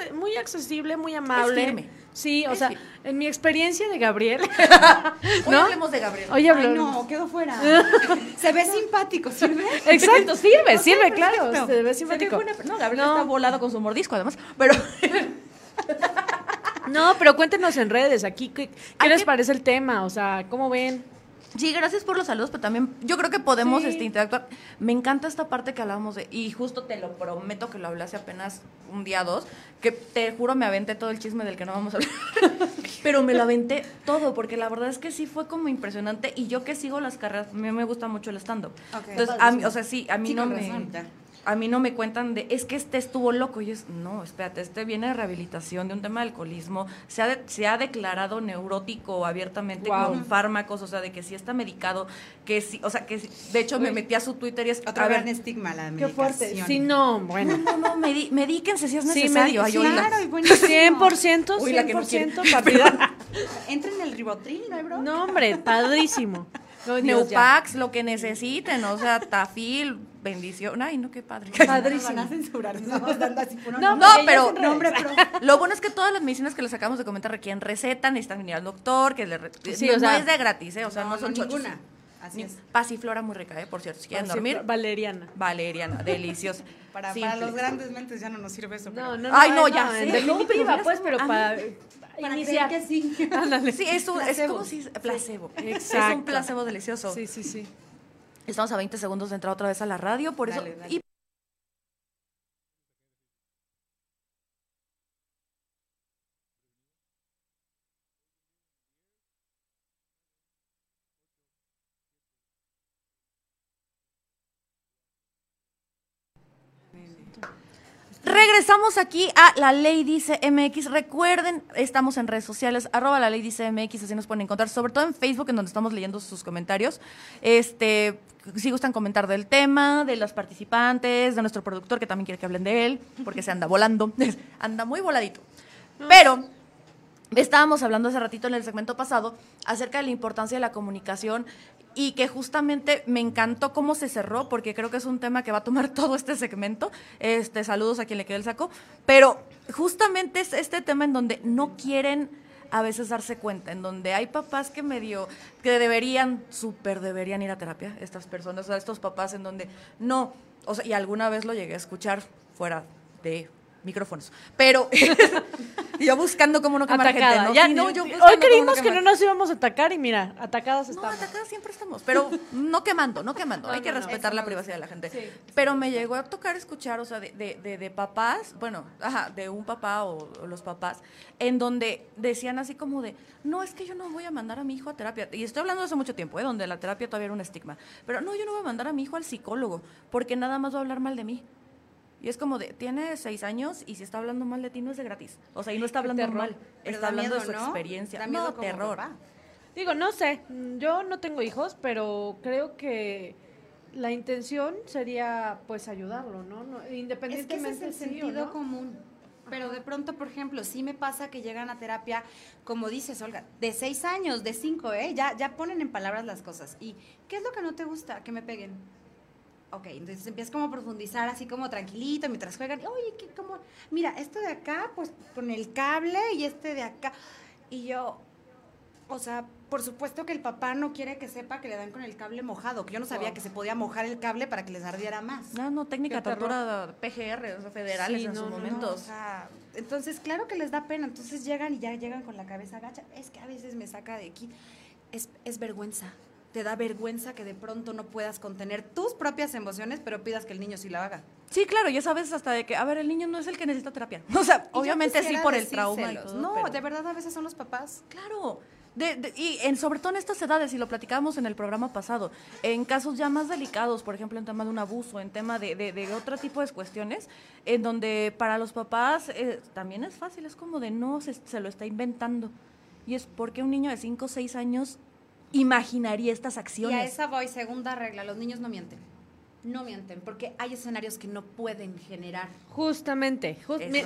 es muy accesible, muy amable. firme. Sí, o sea, en mi experiencia de Gabriel. [LAUGHS] Hoy [LAUGHS] ¿No? hablemos de Gabriel. Oye, Ay, habló. no, quedó fuera. [LAUGHS] Se ve simpático, ¿sirve? Exacto, sirve, sirve, perfecto. claro. Se ve Se ve simpático. buena- no, Gabriel No. está volado con su mordisco, además. Pero No, pero cuéntenos en redes aquí qué, les parece el tema, o sea, ¿cómo ven? Sí, gracias por los saludos, pero también yo creo que podemos Sí. este, interactuar. Me encanta esta parte que hablábamos de, y justo te lo prometo que lo hablé hace apenas un día dos, que te juro me aventé todo el chisme del que no vamos a hablar. [LAUGHS] pero me lo aventé todo, porque la verdad es que sí fue como impresionante. Y yo que sigo las carreras, a mí me gusta mucho el stand-up. Ok. Entonces, a mí, o sea, sí, a mí Sí, no me. razón. A mí no me cuentan de, es que este estuvo loco. Y es, no, espérate, este viene de rehabilitación, de un tema de alcoholismo. Se ha, de- se ha declarado neurótico abiertamente con fármacos, o sea, de que sí está medicado, que sí, o sea, que sí- de hecho me metí a su Twitter y es, Otro a ver, gran estigma, la Qué fuerte. medicación. Sí, no, bueno. no, no, medi- medíquense si es necesario. sí, oíla. Claro, y buenísimo. 100%, Uy, la que no quiere. 100% partida. [LAUGHS] Entra en el ribotril, ¿no, bro? No, hombre, padrísimo. [LAUGHS] No, Neupax, lo que necesiten, o sea, Tafil, bendición. Ay, no, qué padre. Padrísimo. Van a censurar, no, no, pero [LAUGHS] lo bueno es que todas las medicinas que les acabamos de comentar requieren receta, necesitan ir al doctor, que le sí, no, o sea, es de gratis, ¿eh? o sea, no, son ninguna. Así es. Pasiflora muy rica, ¿eh? Por cierto, si quieren dormir. Valeriana. Valeriana, deliciosa. [LAUGHS] para, para, los grandes mentes ya no nos sirve eso. No, no, no. Ay, no, ya. Sí, definitiva, pues, pero para para iniciar. que sí. [LAUGHS] Sí, es, un, es como si placebo. Exacto. Es un placebo delicioso. Sí, sí, sí. Estamos a 20 segundos de entrar otra vez a la radio, por eso. Regresamos aquí a La Ley Dice MX. Recuerden, estamos en redes sociales, arroba La Ley Dice MX, así nos pueden encontrar, sobre todo en Facebook, en donde estamos leyendo sus comentarios. Este, si gustan comentar del tema, de los participantes, de nuestro productor, que también quiere que hablen de él, porque se anda volando, [LAUGHS] anda muy voladito. Pero estábamos hablando hace ratito en el segmento pasado acerca de la importancia de la comunicación y que justamente me encantó cómo se cerró, porque creo que es un tema que va a tomar [LAUGHS] todo este segmento. Este, saludos a quien le quede el saco. Pero justamente es este tema en donde no quieren a veces darse cuenta, en donde hay papás que medio, que deberían, súper deberían ir a terapia, estas personas, o estos papás en donde no, o sea, y alguna vez lo llegué a escuchar fuera de micrófonos. Pero [LAUGHS] yo buscando cómo no quemar Atacada. gente. ¿no? Ya, hoy creímos que no nos íbamos a atacar y mira, atacadas estamos. No, atacadas siempre estamos, pero no quemando, no quemando. Hay que respetar la privacidad de la gente. pero me llegó a tocar escuchar, o sea, de, de, de, papás, bueno, ajá, de un papá o, los papás, en donde decían así como de, no, es que yo no voy a mandar a mi hijo a terapia. Y estoy hablando de hace mucho tiempo, ¿eh? donde la terapia todavía era un estigma. Pero no, yo no voy a mandar a mi hijo al psicólogo, porque nada más va a hablar mal de mí. Y es como de, tiene seis años y si está hablando mal de ti no es de gratis. O sea, y no está hablando mal, está hablando de su experiencia. no, terror. Digo, no sé, yo no tengo hijos, pero creo que la intención sería pues ayudarlo, ¿no? Independientemente es que ese es el sentido común. Pero de pronto, por ejemplo, sí me pasa que llegan a terapia, como dices, Olga, de seis años, de cinco, ¿eh? Ya, ya ponen en palabras las cosas. ¿Y qué es lo que no te gusta? Que me peguen Ok, entonces empiezas como a profundizar así como tranquilito mientras juegan. Oye, ¿qué, como, mira, esto de acá, pues con el cable y este de acá. Y yo, o sea, por supuesto que el papá no quiere que sepa que le dan con el cable mojado, que yo no sabía que se podía mojar el cable para que les ardiera más. No, no, técnica tortura PGR, o sea, federales en su momento. o sea, entonces, claro que les da pena, entonces llegan y ya llegan con la cabeza agacha. Es que a veces me saca de aquí. Es, es vergüenza te da vergüenza que de pronto no puedas contener tus propias emociones, pero pidas que el niño sí la haga. Sí, claro, ya sabes hasta de que, a ver, el niño no es el que necesita terapia. [LAUGHS] O sea, obviamente sí por el trauma. no, de verdad a veces son los papás. Claro. y en, sobre todo en estas edades, y lo platicábamos en el programa pasado, en casos ya más delicados, por ejemplo, en tema de un abuso, en tema de, de, otro tipo de cuestiones, en donde para los papás eh, también es fácil, es como de no, se, se lo está inventando. Y es porque un niño de 5 o 6 años imaginaría estas acciones. Y a esa voy, segunda regla, los niños no mienten. No mienten, porque hay escenarios que no pueden generar. Justamente,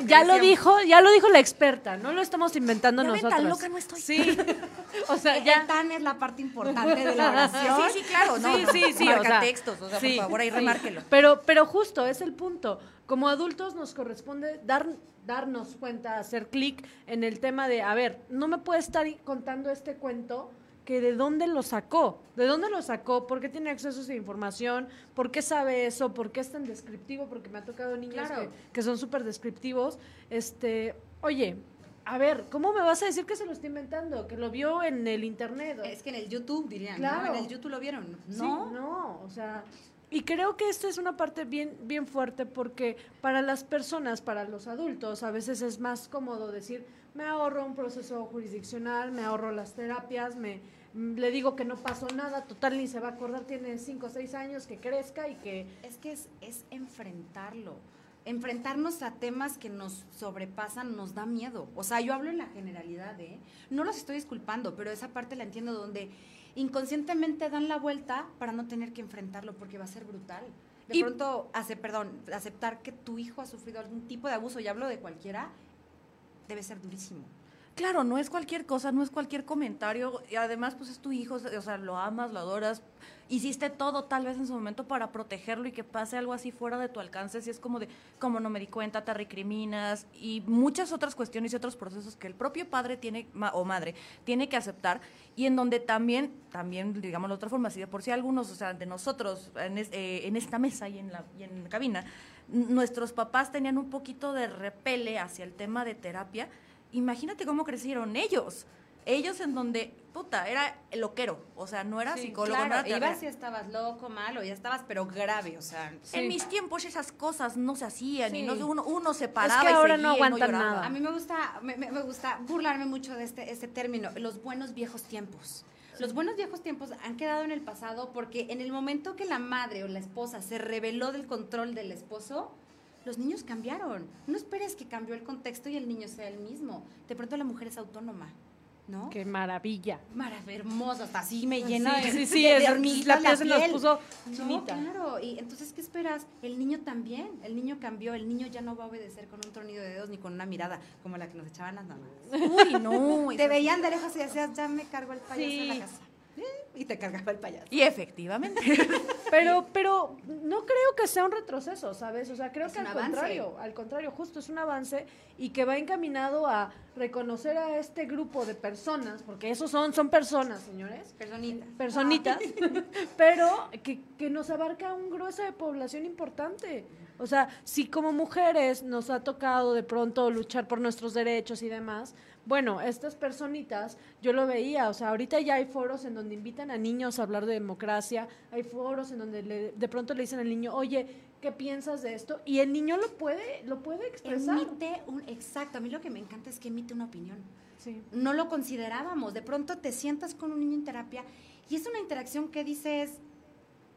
ya lo dijo, ya lo dijo la experta, no lo estamos inventando ya nosotros. Tan loca no estoy. Sí. [LAUGHS] o sea, ya tan es la parte importante de la [LAUGHS] oración. Sí, sí, claro, no. Sí, sí, sí, Marca textos, o sea, por favor, ahí remárquelo. Pero pero justo es el punto. Como adultos nos corresponde dar darnos cuenta, hacer clic en el tema de, a ver, no me puede estar contando este cuento que de dónde lo sacó, de dónde lo sacó, por qué tiene acceso a esa información, por qué sabe eso, por qué es tan descriptivo, porque me ha tocado niños que, son súper descriptivos. Este, oye, a ver, ¿cómo me vas a decir que se lo está inventando? Que lo vio en el internet. Es que en el YouTube dirían, claro. En el YouTube lo vieron. No, no, o sea, y creo que esta es una parte bien, bien fuerte porque para las personas, para los adultos, a veces es más cómodo decir, me ahorro un proceso jurisdiccional, me ahorro las terapias, me le digo que no pasó nada, total ni se va a acordar, tiene cinco o seis años, que crezca y que... Es que es, es enfrentarlo enfrentarnos a temas que nos sobrepasan nos da miedo. O sea, yo hablo en la generalidad, ¿eh? No los estoy disculpando, pero esa parte la entiendo donde inconscientemente dan la vuelta para no tener que enfrentarlo porque va a ser brutal. De pronto, hace, perdón, aceptar que tu hijo ha sufrido algún tipo de abuso, y hablo de cualquiera, debe ser durísimo. Claro, no es cualquier cosa, no es cualquier comentario, y además pues es tu hijo, o sea, lo amas, lo adoras, hiciste todo tal vez en su momento para protegerlo y que pase algo así fuera de tu alcance, si es como de, como no me di cuenta, te recriminas y muchas otras cuestiones y otros procesos que el propio padre tiene o madre tiene que aceptar y en donde también, también digamos de otra forma, si de por sí algunos, o sea, de nosotros en, eh, en esta mesa y en la, y en la cabina, nuestros papás tenían un poquito de repele hacia el tema de terapia, imagínate cómo crecieron ellos ellos en donde, puta, era loquero, o sea, no era psicólogo, claro, no era ibas y estabas loco, malo, ya estabas, pero grave, o sea. En mis tiempos esas cosas no se hacían y no, uno, uno se paraba es que ahora y no aguantan nada. A mí me gusta, me, me, gusta burlarme mucho de este, este término, los buenos viejos tiempos. Los buenos viejos tiempos han quedado en el pasado porque en el momento que la madre o la esposa se reveló del control del esposo, los niños cambiaron. No esperes que cambió el contexto y el niño sea el mismo. De pronto la mujer es autónoma. ¿no? Qué maravilla. Maravilloso, hermosa, hasta así me llena sí, de, sí, sí, [LAUGHS] de, de la piel se nos puso chinita. No, claro, y entonces, ¿qué esperas? El niño también, el niño cambió, el niño ya no va a obedecer con un tronido de dedos ni con una mirada como la que nos echaban las mamás. Uy, no. [LAUGHS] Te veían de lejos y decías, ya me cargo el payaso en la casa y te cargaba el payaso. Y efectivamente. [LAUGHS] pero, pero no creo que sea un retroceso, ¿sabes? O sea, creo que al contrario, al contrario, justo es un avance y que va encaminado a reconocer a este grupo de personas, porque esos son, son personas, señores. Personitas. Personitas, [LAUGHS] pero que, que nos abarca un grueso de población importante. O sea, si como mujeres nos ha tocado de pronto luchar por nuestros derechos y demás, bueno, estas personitas, yo lo veía, o sea, ahorita ya hay foros en donde invitan a niños a hablar de democracia, hay foros en donde de pronto le dicen al niño, oye, ¿qué piensas de esto? Y el niño lo puede, lo puede expresar. Emite un, exacto, a mí lo que me encanta es que emite una opinión. Sí. No lo considerábamos, de pronto te sientas con un niño en terapia y es una interacción que dices,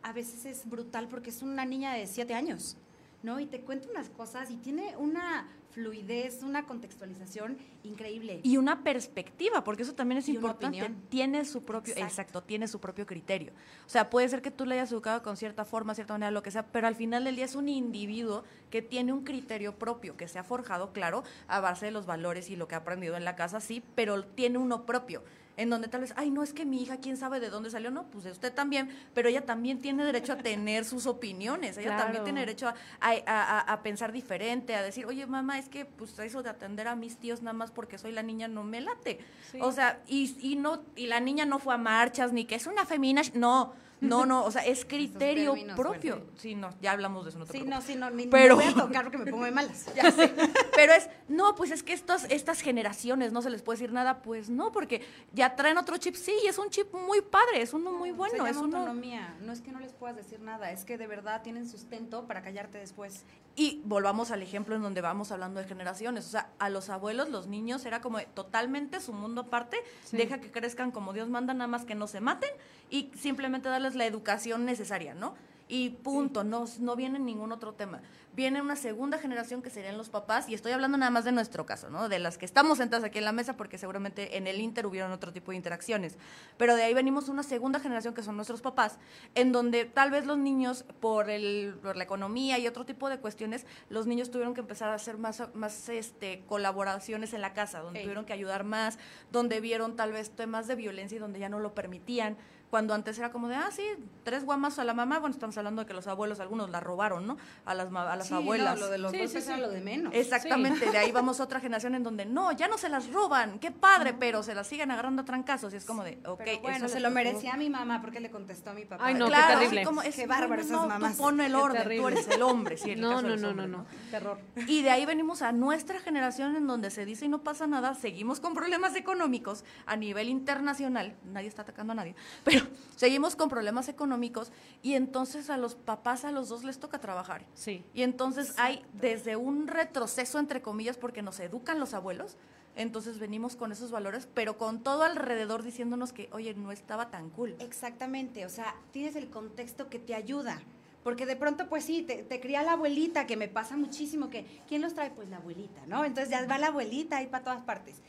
a veces es brutal porque es una niña de siete años. ¿No? Y te cuenta unas cosas y tiene una fluidez, una contextualización increíble. Y una perspectiva, porque eso también es importante. Tiene su propio, exacto. tiene su propio criterio. O sea, puede ser que tú le hayas educado con cierta forma, cierta manera, lo que sea, pero al final del día es un individuo que tiene un criterio propio, que se ha forjado, claro, a base de los valores y lo que ha aprendido en la casa, sí, pero tiene uno propio en donde tal vez, ay, no es que mi hija, quién sabe de dónde salió, no, pues usted también, pero ella también tiene derecho a tener sus opiniones, ella también tiene derecho a, pensar diferente, a decir, oye, mamá, es que pues eso de atender a mis tíos nada más porque soy la niña no me late. O sea, y, y, no, y la niña no fue a marchas, ni que es una femina, no no, no, o sea, es [LAUGHS] criterio propio. Sí, no, ya hablamos de eso. No sí, no, sí, no, ni, pero, voy a tocar porque me pongo de malas. [LAUGHS] ya sé. Pero es, no, pues es que estos, estas generaciones no se les puede decir nada, pues no, porque ya traen otro chip, sí, y es un chip muy padre, es uno muy bueno. es una autonomía, no es que no les puedas decir nada, es que de verdad tienen sustento para callarte después. Y volvamos al ejemplo en donde vamos hablando de generaciones, o sea, a los abuelos, los niños, era como totalmente su mundo aparte, deja que crezcan como Dios manda, nada más que no se maten y simplemente darles la educación necesaria, ¿no? Y punto, no, no viene ningún otro tema. Viene una segunda generación que serían los papás, y estoy hablando nada más de nuestro caso, ¿no? De las que estamos sentadas aquí en la mesa, porque seguramente en el Inter hubieron otro tipo de interacciones. Pero de ahí venimos una segunda generación que son nuestros papás, en donde tal vez los niños, por, el, por la economía y otro tipo de cuestiones, los niños tuvieron que empezar a hacer más, más este, colaboraciones en la casa, donde tuvieron que ayudar más, donde vieron tal vez temas de violencia y donde ya no lo permitían cuando antes era como de, ah, sí, tres guamas a la mamá, bueno, estamos hablando de que los abuelos, algunos la robaron, ¿no? A las, a las abuelas. lo de los sí, lo de menos. Exactamente, de ahí vamos a otra generación en donde, no, ya no se las roban, qué padre, pero se las siguen agarrando a trancazos, y es como de, ok. bueno, se lo merecía a mi mamá porque le contestó a mi papá. Ay, no, qué terrible. Como, es, qué bárbaro esas mamás. Tú pon el orden, tú eres el hombre, sí, en no, no, no, no, no, terror. Y de ahí venimos a nuestra generación en donde se dice y no pasa nada, seguimos con problemas económicos a nivel internacional, nadie está atacando a nadie, pero seguimos con problemas económicos y entonces a los papás, a los dos les toca trabajar. Sí. Y entonces hay desde un retroceso, entre comillas, porque nos educan los abuelos, entonces venimos con esos valores, pero con todo alrededor diciéndonos que, oye, no estaba tan cool. Exactamente, o sea, tienes el contexto que te ayuda. Porque de pronto, pues sí, te, te, cría la abuelita, que me pasa muchísimo, que ¿quién los trae? Pues la abuelita, ¿no? Entonces ya va la abuelita ahí para todas partes.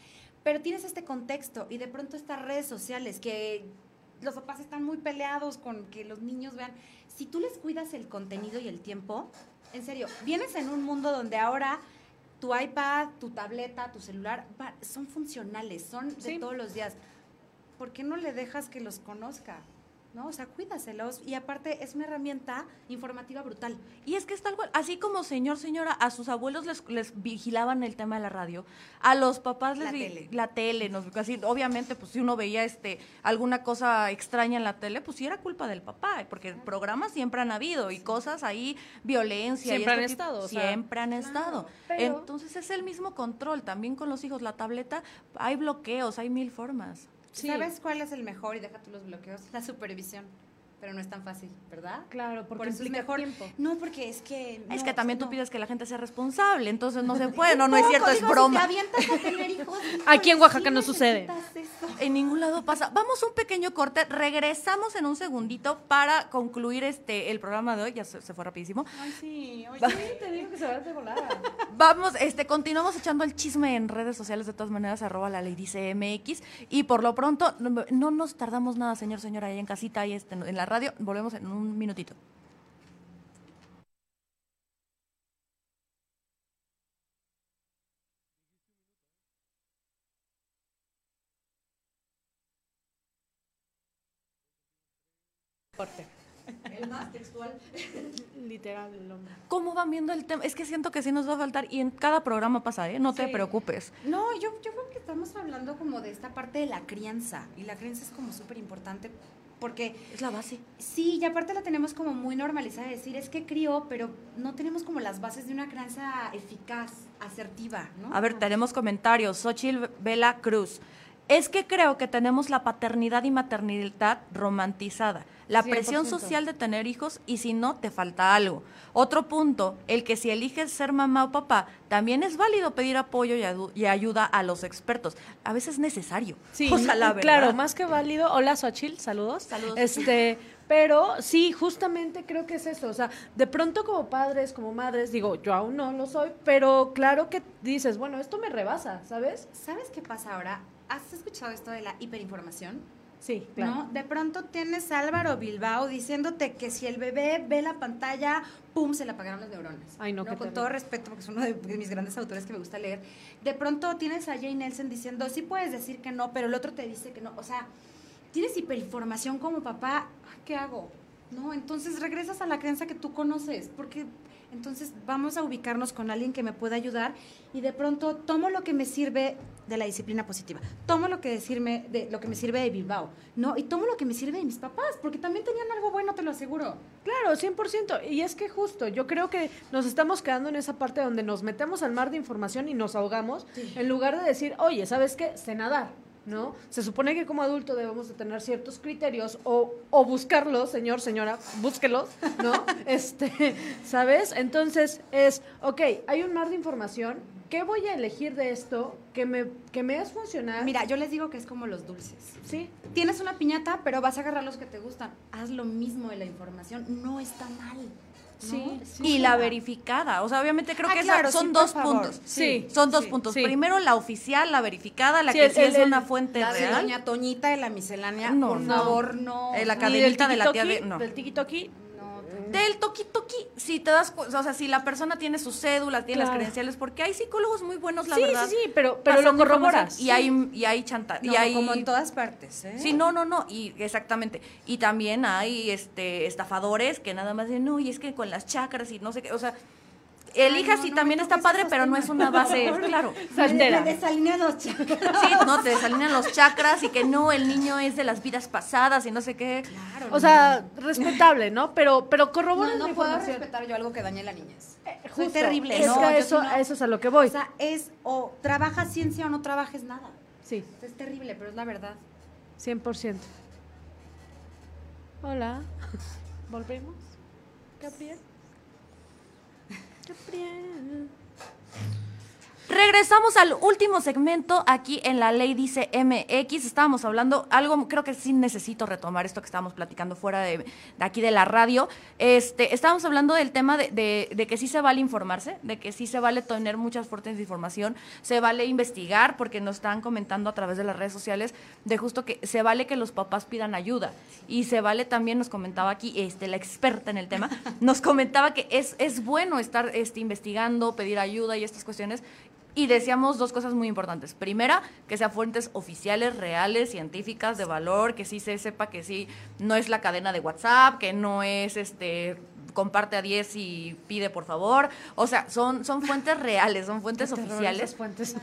Pero tienes este contexto y de pronto estas redes sociales que los papás están muy peleados con que los niños vean. Si tú les cuidas el contenido y el tiempo, en serio, vienes en un mundo donde ahora tu iPad, tu tableta, tu celular, son funcionales, son de Sí. todos los días. ¿Por qué no le dejas que los conozca? ¿No? O sea, cuídaselos. Y aparte, es una herramienta informativa brutal. Y es que es tal cual, así como señor, señora, a sus abuelos les, les vigilaban el tema de la radio, a los papás les La tele. la tele, ¿no? Así, obviamente, pues si uno veía este alguna cosa extraña en la tele, pues sí era culpa del papá, porque programas siempre han habido y cosas ahí, violencia. y Siempre este han tipo- estado, o sea, siempre han estado. pero- Entonces es el mismo control, también con los hijos, la tableta, hay bloqueos, hay mil formas. ¿Sabes cuál es el mejor? Y deja tú los bloqueos. La supervisión. Pero no es tan fácil, ¿verdad? Claro, porque Por eso es mejor. tiempo. No, porque es que. es que también tú pides que la gente sea responsable, entonces no se [LAUGHS] puede, no, no es cierto, es broma. Si te a tener hijos, [LAUGHS] Aquí en Oaxaca sí no sucede. En ningún lado pasa. Vamos a un pequeño corte, regresamos en un segundito para concluir este el programa de hoy, ya se, se fue rapidísimo. Ay, sí, oye. Sí, te digo que se va de volada. [LAUGHS] Vamos, este, continuamos echando el chisme en redes sociales de todas maneras, arroba la ley dice MX. Y por lo pronto, no, no nos tardamos nada, señor, señora, ahí en casita, ahí este, en la radio. Volvemos en un minutito. Corte. El más textual. [LAUGHS] Literal, el hombre. ¿Cómo van viendo el tema? Es que siento que sí nos va a faltar y en cada programa pasa, ¿eh? No te preocupes. No, yo, yo creo que estamos hablando como de esta parte de la crianza. Y la crianza es como súper importante porque Es la base. sí, y aparte la tenemos como muy normalizada de decir, es que crió, pero no tenemos como las bases de una crianza eficaz, asertiva, ¿no? A ver, tenemos comentarios. Xochitl Vela Cruz. Es que creo que tenemos la paternidad y maternidad romantizada. La presión 100%. social de tener hijos y si no, te falta algo. Otro punto, el que si eliges ser mamá o papá, también es válido pedir apoyo y, ayuda a los expertos. A veces es necesario. Sí, [LAUGHS] O sea, la verdad. claro, más que válido. Hola, Xochil, saludos. Saludos. Este, pero sí, justamente creo que es eso. O sea, de pronto como padres, como madres, digo, yo aún no lo soy, pero claro que dices, bueno, esto me rebasa, ¿sabes? ¿Sabes qué pasa ahora? ¿Has escuchado esto de la hiperinformación? Sí, claro. ¿No? De pronto tienes a Álvaro Bilbao diciéndote que si el bebé ve la pantalla, ¡pum! se le apagaron las neuronas. Ay, no, qué Con terrible. todo respeto, porque es uno de, de mis grandes autores que me gusta leer. De pronto tienes a Jane Nelson diciendo, sí puedes decir que no, pero el otro te dice que no. O sea, tienes hiperinformación como papá, ¿qué hago? ¿No? Entonces regresas a la creencia que tú conoces, porque entonces vamos a ubicarnos con alguien que me pueda ayudar y de pronto tomo lo que me sirve de la disciplina positiva, tomo lo que, decirme de, lo que me sirve de Bilbao, ¿no? Y tomo lo que me sirve de mis papás, porque también tenían algo bueno, te lo aseguro. Claro, 100%. Y es que justo, yo creo que nos estamos quedando en esa parte donde nos metemos al mar de información y nos ahogamos, en lugar de decir, oye, ¿sabes qué? Sé nadar, ¿no? Se supone que como adulto debemos de tener ciertos criterios o, o buscarlos, señor, señora, búsquelos, ¿no? [LAUGHS] este, ¿sabes? Entonces es, ok, hay un mar de información, ¿qué voy a elegir de esto que me, que me es funcional? Mira, yo les digo que es como los dulces. sí, Tienes una piñata, pero vas a agarrar los que te gustan. Haz lo mismo de la información, no está mal. ¿No? Sí, Y la verificada. O sea, obviamente creo Ah, que esa- claro, son sí, dos puntos. Sí, Son dos sí, puntos. sí. Primero la oficial, la verificada, la Sí, que sí es el- una fuente La de real. Doña Toñita de la miscelánea, No, por no. favor, no. Eh, la Ni cadenita de la tía de- no. Del tiki-toki, No, Del toki toki, si te das o sea, si la persona tiene su cédula, tiene las credenciales, porque hay psicólogos muy buenos, la sí, verdad. sí, sí, pero, pero lo corroboras. Y hay, y hay chanta, no, y hay como en todas partes, ¿eh? Sí, no, no, no, y exactamente. Y también hay este estafadores que nada más dicen, no, y es que con las chakras y no sé qué, o sea, elijas no, y no también me está padre, pero no es una base, [LAUGHS] claro. [LAUGHS] Saltera. Me desalinean los chakras. Sí, no, te desalinean los chakras y que no, el niño es de las vidas pasadas y no sé qué. Claro. O sea, respetable, ¿no? Pero, pero no, corrobora no la puedo respetar yo algo que dañe la niñez. Eh, Soy terrible, Es no, que a eso, no. a eso es a lo que voy. O sea, es o trabajas ciencia o no trabajes nada. sí, Es terrible, pero es la verdad. 100%. Hola. [LAUGHS] ¿Volvemos? Gabriel. Gabriel. Regresamos al último segmento aquí en la ley dice MX. Estábamos hablando algo, creo que sí necesito retomar esto que estábamos platicando fuera de, aquí de la radio. Este, estábamos hablando del tema de, de, que sí se vale informarse, de que sí se vale tener muchas fuentes de información, se vale investigar, porque nos están comentando a través de las redes sociales de justo que se vale que los papás pidan ayuda. Y se vale también, nos comentaba aquí este, la experta en el tema, [LAUGHS] nos comentaba que es, es bueno estar este, investigando, pedir ayuda y estas cuestiones y decíamos dos cosas muy importantes. Primera, que sean fuentes oficiales, reales, científicas, de valor, que sí se sepa que sí no es la cadena de WhatsApp, que no es este comparte a 10 y pide por favor. O sea, son, son fuentes reales, son fuentes oficiales. Fuentes.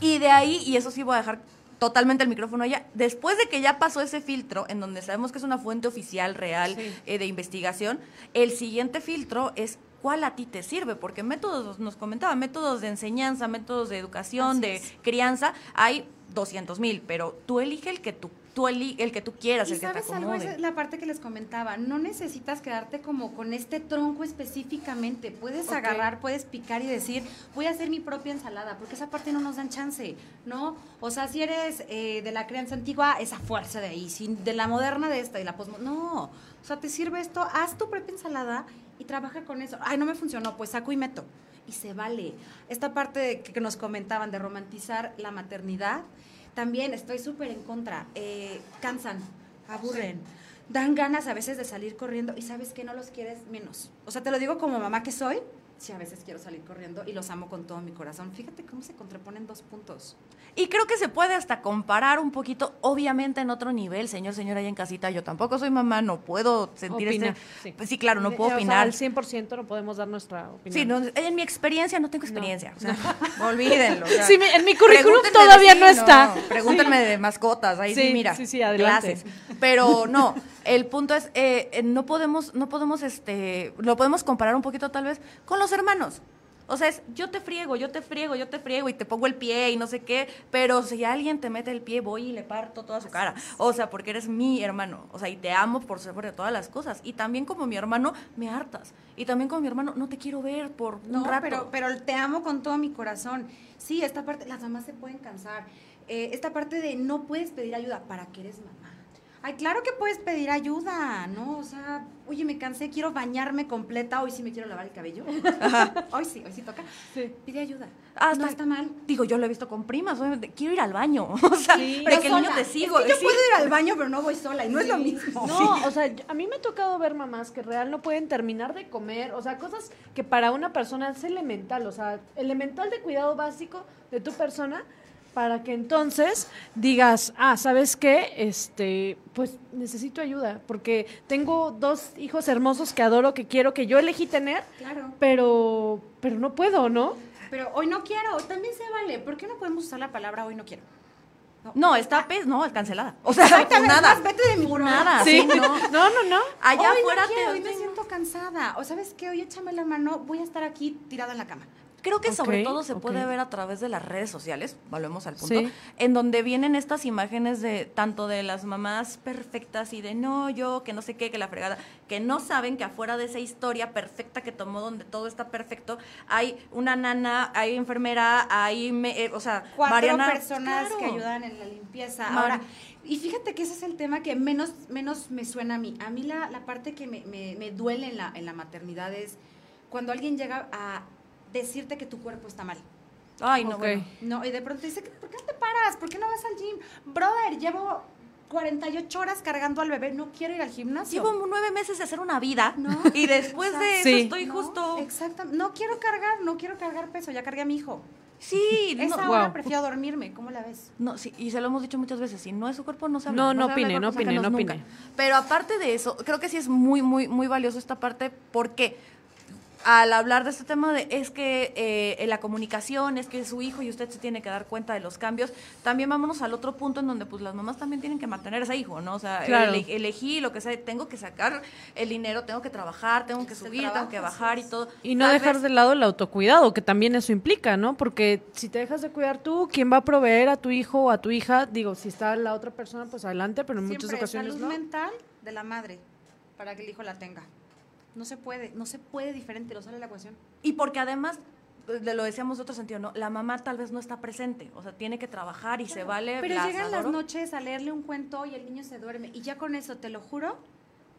Y de ahí, y eso sí voy a dejar totalmente el micrófono allá. Después de que ya pasó ese filtro, en donde sabemos que es una fuente oficial, real, eh, de investigación, el siguiente filtro es cuál a ti te sirve, porque métodos, nos comentaba, métodos de enseñanza, métodos de educación, de crianza, hay 200 mil, pero tú elige el que tú tú el, el que tú quieras, el que te acomode. Algo? Es la parte que les comentaba, no necesitas quedarte como con este tronco específicamente, puedes agarrar, puedes picar y decir, voy a hacer mi propia ensalada, porque esa parte no nos dan chance, ¿no? O sea, si eres eh, de la crianza antigua, esa fuerza de ahí, sin, de la moderna de esta y la post no, o sea, te sirve esto, haz tu propia ensalada y trabaja con eso. Ay, no me funcionó, pues saco y meto. Y se vale. Esta parte que nos comentaban de romantizar la maternidad, también estoy súper en contra. Eh, cansan, aburren. Dan ganas a veces de salir corriendo y sabes que no los quieres menos. O sea, te lo digo como mamá que soy, sí a veces quiero salir corriendo y los amo con todo mi corazón. Fíjate cómo se contraponen dos puntos. Y creo que se puede hasta comparar un poquito, obviamente en otro nivel, señor, señora, ahí en casita, yo tampoco soy mamá, no puedo sentir este... Sí. Pues sí. claro, no puedo opinar. al 100% no podemos dar nuestra opinión. Sí, no, en mi experiencia no tengo experiencia. O sea, [LAUGHS] olvídenlo. sí, en mi currículum todavía no está. pregúntenme de mascotas, ahí sí, mira, sí, sí, adelante. Pero no, el punto es, eh, no podemos, no podemos, este, lo podemos comparar un poquito tal vez con los hermanos. O sea, es yo te friego, yo te friego, yo te friego y te pongo el pie y no sé qué, pero si alguien te mete el pie, voy y le parto toda su cara. O sea, porque eres mi hermano. O sea, y te amo por sobre todas las cosas. Y también como mi hermano, me hartas. Y también como mi hermano, no te quiero ver por un rato. Pero, pero te amo con todo mi corazón. Sí, esta parte, las mamás se pueden cansar. Eh, esta parte de no puedes pedir ayuda para que eres mamá. Ay, claro que puedes pedir ayuda, ¿no? O sea, oye, me cansé, quiero bañarme completa, hoy sí me quiero lavar el cabello. [LAUGHS] hoy sí, hoy sí toca. Sí. Pide ayuda. Ah, no está mal. Digo, yo lo he visto con primas, quiero ir al baño. [LAUGHS] O sea, pero que el niño te sigo. yo puedo ir al baño, pero no voy sola y no es lo mismo. No, o sea, a mí me ha tocado ver mamás que real no pueden terminar de comer, o sea, cosas que para una persona es elemental, o sea, elemental de cuidado básico de tu persona para que entonces digas, ah, ¿sabes qué? Este, pues necesito ayuda, porque tengo dos hijos hermosos que adoro, que quiero, que yo elegí tener, claro. pero, pero no puedo, ¿no? Pero hoy no quiero, también se vale. ¿Por qué no podemos usar la palabra hoy no quiero? No, está pez, no, es cancelada. O sea, nada. Vete de mi nada. Sí, no. [LAUGHS] no, no, no. Allá afuera te hoy me siento cansada. O sabes qué, hoy échame la mano, voy a estar aquí tirada en la cama. Creo que sobre todo se puede ver a través de las redes sociales, volvemos al punto, en donde vienen estas imágenes de tanto de las mamás perfectas y de no, yo, que no sé qué, que la fregada, que no saben que afuera de esa historia perfecta que tomó donde todo está perfecto, hay una nana, hay enfermera, hay, eh, o sea, cuatro personas que ayudan en la limpieza. Ahora, y fíjate que ese es el tema que menos, menos me suena a mí. A mí la, la parte que me, me, me duele en la, en la maternidad es cuando alguien llega a decirte que tu cuerpo está mal. Ay, no, No, y de pronto dice, ¿por qué no te paras? ¿Por qué no vas al gym? Brother, llevo 48 horas cargando al bebé, no quiero ir al gimnasio. Llevo nueve meses de hacer una vida ¿No? [LAUGHS] y después de eso estoy justo... Exacto, no quiero cargar, no quiero cargar peso, ya cargué a mi hijo. Sí, [LAUGHS] Esa hora prefiero dormirme, ¿cómo la ves? No, sí, y se lo hemos dicho muchas veces, si no es su cuerpo, no sabe. No, no, opine, no opine, no opine. Pero aparte de eso, creo que sí es muy, muy, muy valioso esta parte, porque al hablar de este tema de es que eh, la comunicación, es que es su hijo y usted se tiene que dar cuenta de los cambios, también vámonos al otro punto en donde pues las mamás también tienen que mantener a ese hijo, ¿no? O sea, elegí lo que sea, tengo que sacar el dinero, tengo que trabajar, tengo que subir, tengo que bajar y todo. Y no dejar de lado el autocuidado, que también eso implica, ¿no? Porque si te dejas de cuidar tú, ¿quién va a proveer a tu hijo o a tu hija? Digo, si está la otra persona, pues adelante, pero en muchas ocasiones salud mental de la madre para que el hijo la tenga. No se puede, no se puede diferente, lo sale la ecuación. Y porque además lo decíamos de otro sentido, ¿no? La mamá tal vez no está presente, o sea, tiene que trabajar y se vale. Pero llegan las noches a leerle un cuento y el niño se duerme. Y ya con eso, te lo juro,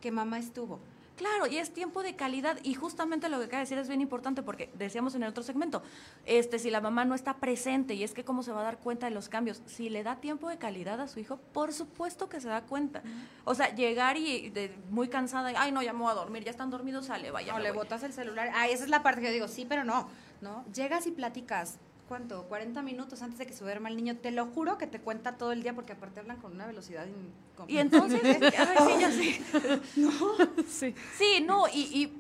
que mamá estuvo. Claro, y es tiempo de calidad y justamente lo que acaba de decir es bien importante porque decíamos en el otro segmento, este si la mamá no está presente y es que cómo se va a dar cuenta de los cambios, si le da tiempo de calidad a su hijo, por supuesto que se da cuenta. O sea, llegar y muy cansada, ay no, ya me voy a dormir, ya están dormidos, sale, vaya. No, le botas el celular. Ah, esa es la parte que yo digo, sí, pero no, ¿no? Llegas y platicas, ¿cuánto? 40 minutos antes de que se duerma el niño. Te lo juro que te cuenta todo el día porque aparte hablan con una velocidad. Y entonces, [LAUGHS] sí, No. Sí. sí, no, y,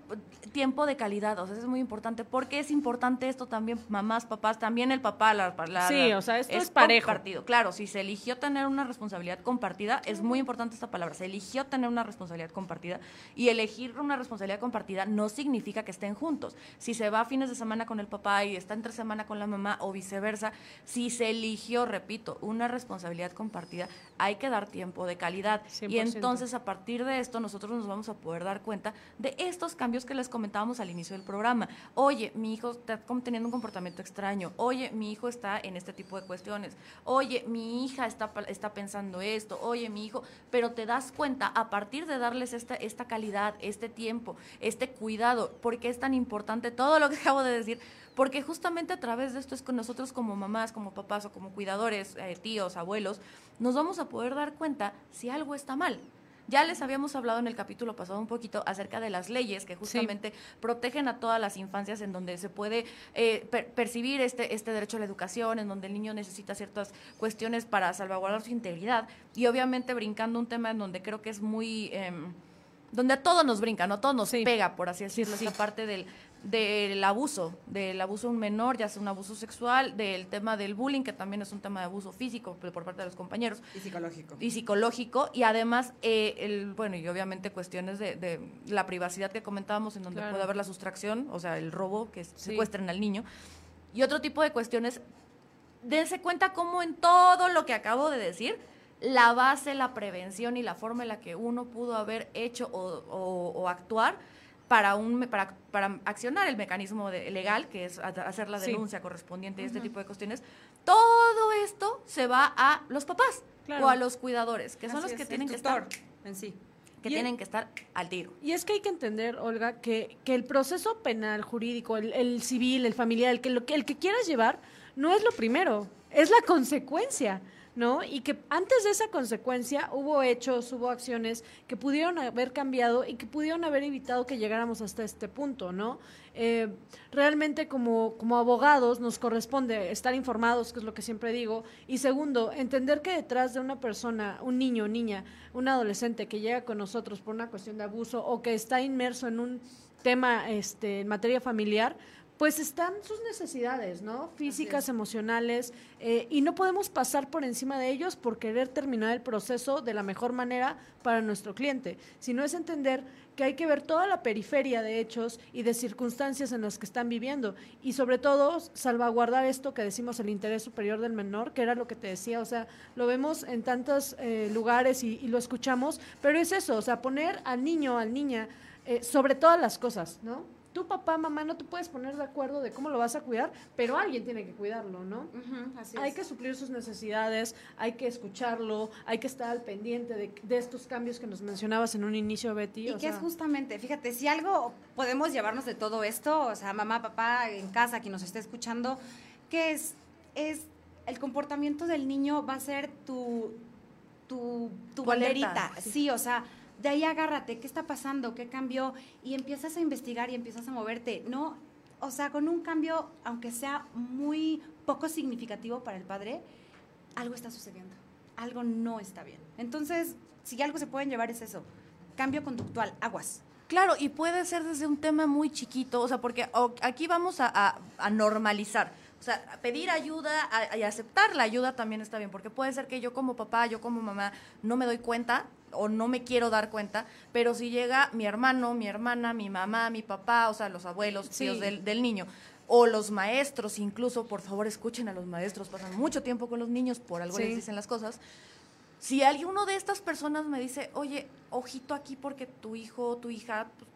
tiempo de calidad, o sea, es muy importante. porque es importante esto también, mamás, papás, también el papá, la, la Sí, o sea, esto es, parejo. Compartido. Claro, si se eligió tener una responsabilidad compartida, es muy importante esta palabra, se eligió tener una responsabilidad compartida y elegir una responsabilidad compartida no significa que estén juntos. Si se va a fines de semana con el papá y está entre semana con la mamá, o viceversa, si se eligió, repito, una responsabilidad compartida, hay que dar tiempo de calidad. Y entonces a partir de esto nosotros nos vamos a poder dar cuenta de estos cambios que les comentábamos al inicio del programa. Oye, mi hijo está teniendo un comportamiento extraño. Oye, mi hijo está en este tipo de cuestiones. Oye, mi hija está, está pensando esto. Oye, mi hijo, pero te das cuenta a partir de darles esta, esta calidad, este tiempo, este cuidado, porque es tan importante todo lo que acabo de decir, porque justamente a través de esto es con nosotros como mamás, como papás o como cuidadores, eh, tíos, abuelos, nos vamos a poder dar cuenta si algo está mal. Ya les habíamos hablado en el capítulo pasado un poquito acerca de las leyes que justamente protegen a todas las infancias en donde se puede eh, percibir este, este derecho a la educación, en donde el niño necesita ciertas cuestiones para salvaguardar su integridad y obviamente brincando un tema en donde creo que es muy... Em, donde a todos nos brinca, ¿no? Todo nos pega, por así decirlo, esta parte del, del abuso, del abuso un menor, ya sea un abuso sexual, del tema del bullying, que también es un tema de abuso físico por parte de los compañeros. Y psicológico. Y psicológico, y además, eh, el, bueno, y obviamente cuestiones de, la privacidad que comentábamos, en donde puede haber la sustracción, o sea, el robo, que secuestren al niño, y otro tipo de cuestiones. Dense cuenta cómo en todo lo que acabo de decir, la base, la prevención y la forma en la que uno pudo haber hecho o actuar, para, un, para, para accionar el mecanismo legal, que es hacer la denuncia correspondiente y este tipo de cuestiones, todo esto se va a los papás o a los cuidadores, que son los que tienen que estar en sí. Que tienen que estar al tiro. Y es que hay que entender, Olga, que, que el proceso penal, jurídico, el, civil, el familiar, el que, lo, el que quieras llevar, no es lo primero, es la consecuencia. ¿No? Y que antes de esa consecuencia hubo hechos, hubo acciones que pudieron haber cambiado y que pudieron haber evitado que llegáramos hasta este punto, ¿no? Eh, realmente como, como abogados nos corresponde estar informados, que es lo que siempre digo, y segundo, entender que detrás de una persona, un niño, niña, un adolescente que llega con nosotros por una cuestión de abuso o que está inmerso en un tema este, en materia familiar, pues están sus necesidades, ¿no? Físicas, emocionales, eh, y no podemos pasar por encima de ellos por querer terminar el proceso de la mejor manera para nuestro cliente, sino es entender que hay que ver toda la periferia de hechos y de circunstancias en las que están viviendo y sobre todo salvaguardar esto que decimos el interés superior del menor, que era lo que te decía, o sea, lo vemos en tantos eh, lugares y, lo escuchamos, pero es eso, o sea, poner al niño, al niña eh, sobre todas las cosas, ¿no? Tu papá, mamá, no te puedes poner de acuerdo de cómo lo vas a cuidar, pero alguien tiene que cuidarlo, ¿no? hay que suplir sus necesidades, hay que escucharlo, hay que estar al pendiente de, estos cambios que nos mencionabas en un inicio, Betty. Y que es justamente, fíjate, si algo podemos llevarnos de todo esto, o sea, mamá, papá, en casa, quien nos esté escuchando, que es, es el comportamiento del niño va a ser tu, tu, tu banderita. sí, o sea, de ahí agárrate, ¿qué está pasando? ¿Qué cambió? Y empiezas a investigar y empiezas a moverte. No, o sea, con un cambio, aunque sea muy poco significativo para el padre, algo está sucediendo. Algo no está bien. Entonces, si algo se pueden llevar es eso. Cambio conductual, aguas. Claro, y puede ser desde un tema muy chiquito, o sea, porque aquí vamos a, normalizar. O sea, pedir ayuda y aceptar la ayuda también está bien, porque puede ser que yo como papá, yo como mamá, no me doy cuenta o no me quiero dar cuenta, pero si llega mi hermano, mi hermana, mi mamá, mi papá, o sea, los abuelos, tíos del, del, niño, o los maestros, incluso, por favor, escuchen a los maestros, pasan mucho tiempo con los niños, por algo les dicen las cosas. Si alguno de estas personas me dice, oye, ojito aquí porque tu hijo o tu hija, pues,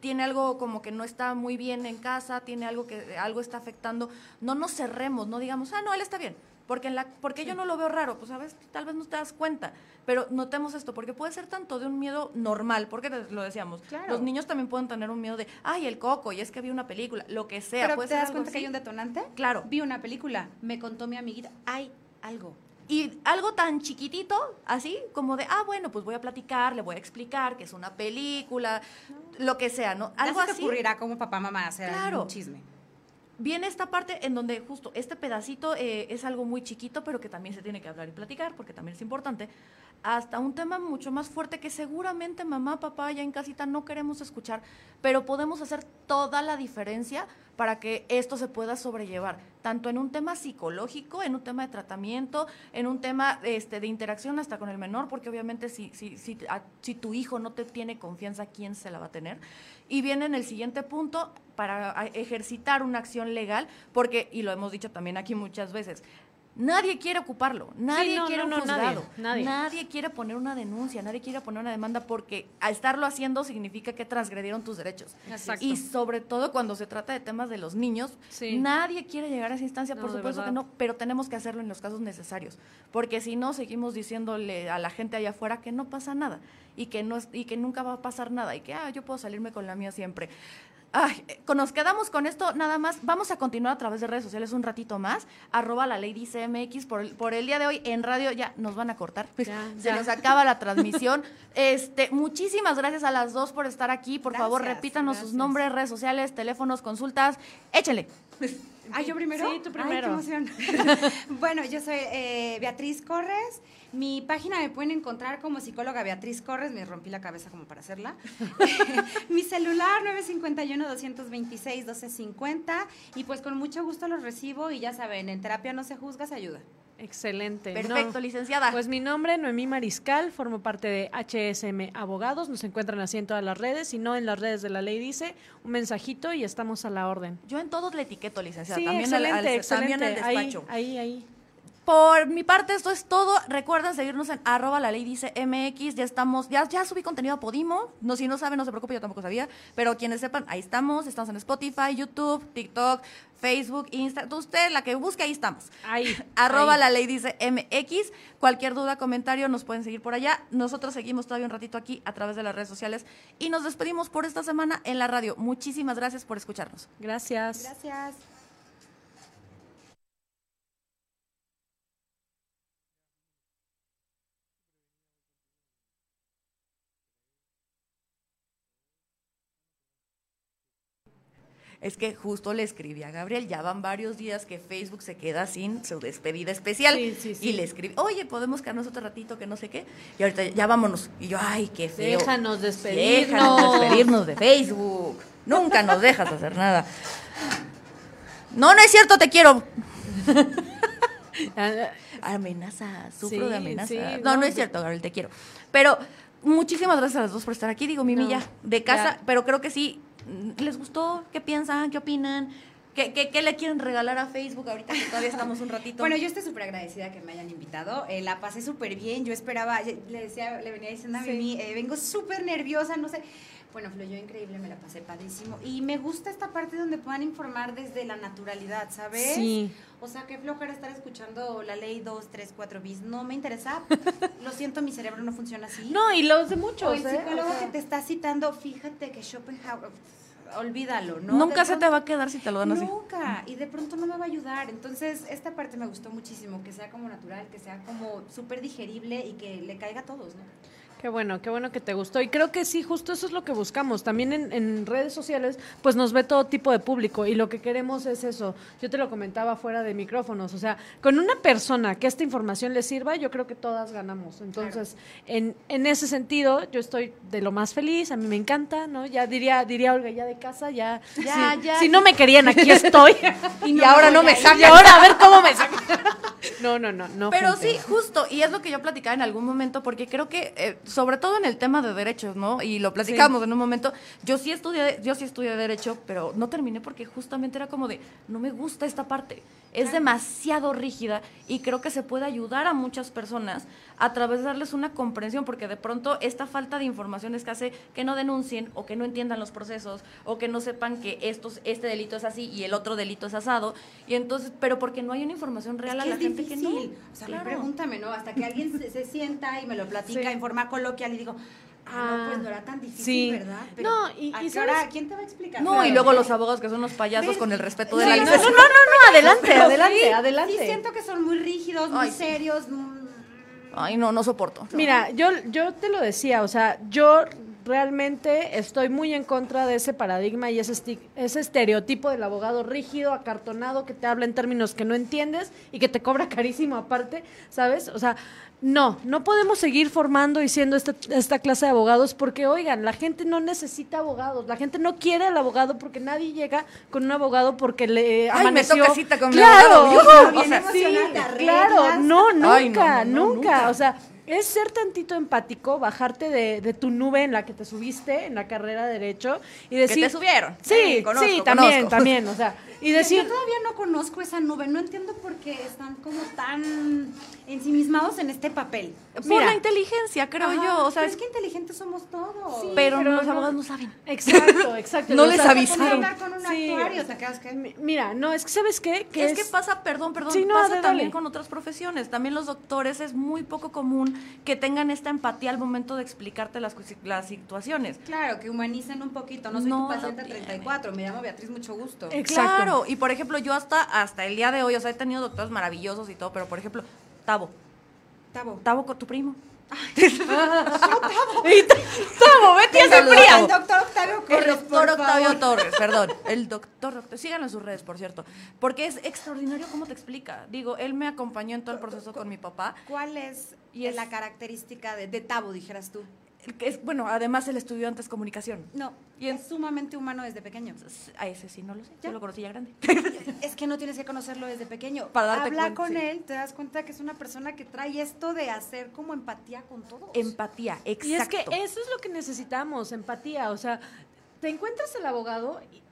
tiene algo como que no está muy bien en casa, tiene algo que algo está afectando, no nos cerremos, no digamos, ah, no, él está bien. Porque, en la, porque yo no lo veo raro, pues a veces tal vez no te das cuenta, pero notemos esto, porque puede ser tanto de un miedo normal, porque lo decíamos, los niños también pueden tener un miedo de, ay, el coco, y es que vi una película, lo que sea. Pero ¿te das cuenta que hay un detonante? Claro. Vi una película, me contó mi amiguita, hay algo. Y algo tan chiquitito, así, como de, ah, bueno, pues voy a platicar, le voy a explicar que es una película, lo que sea, ¿no? Algo así. te ocurrirá como papá, mamá, hacer un chisme viene esta parte en donde justo este pedacito eh, es algo muy chiquito, pero que también se tiene que hablar y platicar, porque también es importante, hasta un tema mucho más fuerte que seguramente mamá, papá, ya en casita no queremos escuchar, pero podemos hacer toda la diferencia para que esto se pueda sobrellevar, tanto en un tema psicológico, en un tema de tratamiento, en un tema este, de interacción hasta con el menor, porque obviamente si, si, si, si tu hijo no te tiene confianza, ¿quién se la va a tener? Y viene en el siguiente punto para ejercitar una acción legal, porque, y lo hemos dicho también aquí muchas veces, Nadie quiere ocuparlo, nadie quiere un juzgado, nadie, quiere poner una denuncia, nadie quiere poner una demanda porque a estarlo haciendo significa que transgredieron tus derechos. Y sobre todo cuando se trata de temas de los niños, nadie quiere llegar a esa instancia, por supuesto que no, pero tenemos que hacerlo en los casos necesarios, porque si no seguimos diciéndole a la gente allá afuera que no pasa nada y que no y que nunca va a pasar nada y que ah, yo puedo salirme con la mía siempre. Ay, eh, nos quedamos con esto nada más. Vamos a continuar a través de redes sociales un ratito más. Arroba la ley dice MX. Por el, por el día de hoy en radio ya nos van a cortar. Se nos acaba la transmisión. [LAUGHS] Este, muchísimas gracias a las dos por estar aquí. Por favor, repítanos sus nombres, redes sociales, teléfonos, consultas. Échale. Ah, yo primero. Sí, tú primero. [LAUGHS] [LAUGHS] bueno, yo soy eh, Beatriz Corres. Mi página me pueden encontrar como psicóloga Beatriz Corres, me rompí la cabeza como para hacerla. [LAUGHS] Mi celular 951-226-1250 y pues con mucho gusto los recibo y ya saben, en terapia no se juzga, se ayuda. Excelente. Perfecto, licenciada. Pues mi nombre, Noemí Mariscal, formo parte de HSM Abogados, nos encuentran así en todas las redes, si no en las redes de la ley dice, un mensajito y estamos a la orden. Yo en todos le etiqueto, licenciada. Sí, también excelente, excelente. También el despacho. Ahí, ahí, ahí. Por mi parte, esto es todo. Recuerden seguirnos en arroba la ley dice MX. Ya estamos, ya, ya subí contenido a Podimo. No, si no saben, no se preocupen, yo tampoco sabía. Pero quienes sepan, ahí estamos. Estamos en Spotify, YouTube, TikTok, Facebook, Instagram. Usted, la que busque, ahí estamos. Ahí. [LAUGHS] arroba la ley dice MX. Cualquier duda, comentario, nos pueden seguir por allá. Nosotros seguimos todavía un ratito aquí a través de las redes sociales. Y nos despedimos por esta semana en la radio. Muchísimas gracias por escucharnos. Gracias. Gracias. Es que justo le escribí a Gabriel, ya van varios días que Facebook se queda sin su despedida especial. Y le escribí, oye, podemos quedarnos otro ratito, que no sé qué. Y ahorita ya vámonos. Y yo, ay, qué feo. Déjanos despedirnos. Déjanos despedirnos de Facebook. Nunca nos dejas hacer nada. No, no es cierto, te quiero. [LAUGHS] amenaza, sufro de amenaza. no, no, es cierto, Gabriel, te quiero. Pero muchísimas gracias a las dos por estar aquí. Digo, Mimi ya de casa, pero creo que sí ¿Les gustó? ¿Qué piensan? ¿Qué opinan? ¿Qué, qué, le quieren regalar a Facebook ahorita que todavía estamos un ratito? Bueno, yo estoy súper agradecida que me hayan invitado. Eh, la pasé súper bien. Yo esperaba, le decía, le venía diciendo a mí, eh, vengo súper nerviosa, no sé. Bueno, fluyó increíble, me la pasé padrísimo. Y me gusta esta parte donde puedan informar desde la naturalidad, ¿sabes? Sí. O sea, qué flojera estar escuchando la ley 2, 3, 4 bis. No me interesa. [LAUGHS] Lo siento, mi cerebro no funciona así. No, y los de muchos. O el ¿eh? psicólogo que te está citando, fíjate que Schopenhauer olvídalo, ¿no? Nunca se te va a quedar si te lo dan así. Nunca, y de pronto no me va a ayudar. Entonces, esta parte me gustó muchísimo, que sea como natural, que sea como súper digerible y que le caiga a todos, ¿no? Qué bueno, qué bueno que te gustó. Y creo que sí, justo eso es lo que buscamos. También en, redes sociales, pues nos ve todo tipo de público y lo que queremos es eso. Yo te lo comentaba fuera de micrófonos. O sea, con una persona que esta información le sirva, yo creo que todas ganamos. Entonces, en, en ese sentido, yo estoy de lo más feliz. A mí me encanta, ¿no? Ya diría, diría Olga, ya de casa, ya. Ya, si, ya. Si no me querían, aquí estoy. [LAUGHS] y, ahora no me sacan. Y ahora a ver cómo me sacan. [LAUGHS] no, no, no, no. Pero sí, justo. Y es lo que yo platicaba en algún momento, porque creo que. Eh, sobre todo en el tema de derechos, ¿no? Y lo platicamos en un momento. Yo sí estudié, yo sí estudié derecho, pero no terminé porque justamente era como de no me gusta esta parte. es demasiado rígida y creo que se puede ayudar a muchas personas a través de darles una comprensión, porque de pronto esta falta de información es que hace que no denuncien o que no entiendan los procesos o que no sepan que estos, este delito es así y el otro delito es asado. Y entonces, pero porque no hay una información real Es a que la es gente difícil. que no. O sea, Claro. pregúntame, ¿no? Hasta que alguien se, se sienta y me lo platica Sí. en forma coloquial y digo, ah, Ah, no, pues no era tan difícil, sí. ¿verdad? No, y- ¿a y qué ¿sabes? hora? ¿Quién te va a explicar? No, Pero, y luego los abogados que son unos payasos ¿Ves? con el respeto de la no, licencia. no, no, no, adelante, adelante, Sí, adelante. Sí, siento que son muy rígidos, muy Ay, sí. serios. Ay, no, no soporto. Mira, yo, yo te lo decía, o sea, yo realmente estoy muy en contra de ese paradigma y ese, ese estereotipo del abogado rígido, acartonado, que te habla en términos que no entiendes y que te cobra carísimo aparte, ¿sabes? O sea, no, no podemos seguir formando y siendo esta, esta clase de abogados porque, oigan, la gente no necesita abogados, la gente no quiere al abogado porque nadie llega con un abogado porque le Ay, me amaneció. toca cita con mi claro, abogado, [LAUGHS] yujú, yujú, o sea, sí, claro, no, nunca, Ay, no, no, no, nunca, nunca. o sea, es ser tantito empático, bajarte de, de tu nube en la que te subiste en la carrera de derecho y Que decir... te subieron. Sí, Eh, conozco, sí, también, conozco. también, o sea, [LAUGHS] y Yo- decir... Yo todavía no conozco esa nube, no entiendo por qué están como tan ensimismados en este papel. Por Mira. la inteligencia, creo Ajá, yo. O sea, es es que inteligentes somos todos. Sí, pero, pero los no- abogados no saben. Exacto, [LAUGHS] exacto. No les avisaron. Ponte a hablar con un Sí. actuario, te quedas que... Mi- Mira, no, es que ¿sabes qué? Que es, que pasa, perdón, perdón, Sí, no, pasa dale, también dale. con otras profesiones. También los doctores es muy poco común que tengan esta empatía al momento de explicarte las, las situaciones. Claro, que humanicen un poquito. No soy No tu paciente tienen. 34, me llamo Beatriz, mucho gusto. Exacto. Claro, y por ejemplo, yo hasta, hasta el día de hoy, o sea, he tenido doctores maravillosos y todo, pero por ejemplo, Tavo, Tabo. Tavo con tu primo. [LAUGHS] Tavo, vete a Un saludo, Ciprián. Tavo. El doctor Octavio El Corres, doctor por Octavio favor. Torres, perdón. [LAUGHS] El doctor Octavio. Síganlo en sus redes, por cierto. Porque es extraordinario cómo te explica. Digo, él me acompañó en todo el proceso con mi papá. ¿Cuál es, Y es- la característica de, de Tabo, dijeras tú? Es, bueno, además él estudió antes comunicación. No, Y en- es sumamente humano desde pequeño. A ese sí no lo sé. ¿Ya? Yo lo conocí ya grande. [LAUGHS] Es que no tienes que conocerlo desde pequeño. Para darte Habla cuenta, con sí. él, te das cuenta que es una persona que trae esto de hacer como empatía con todos. Empatía, exacto. Y es que eso es lo que necesitamos, empatía. O sea, te encuentras el abogado y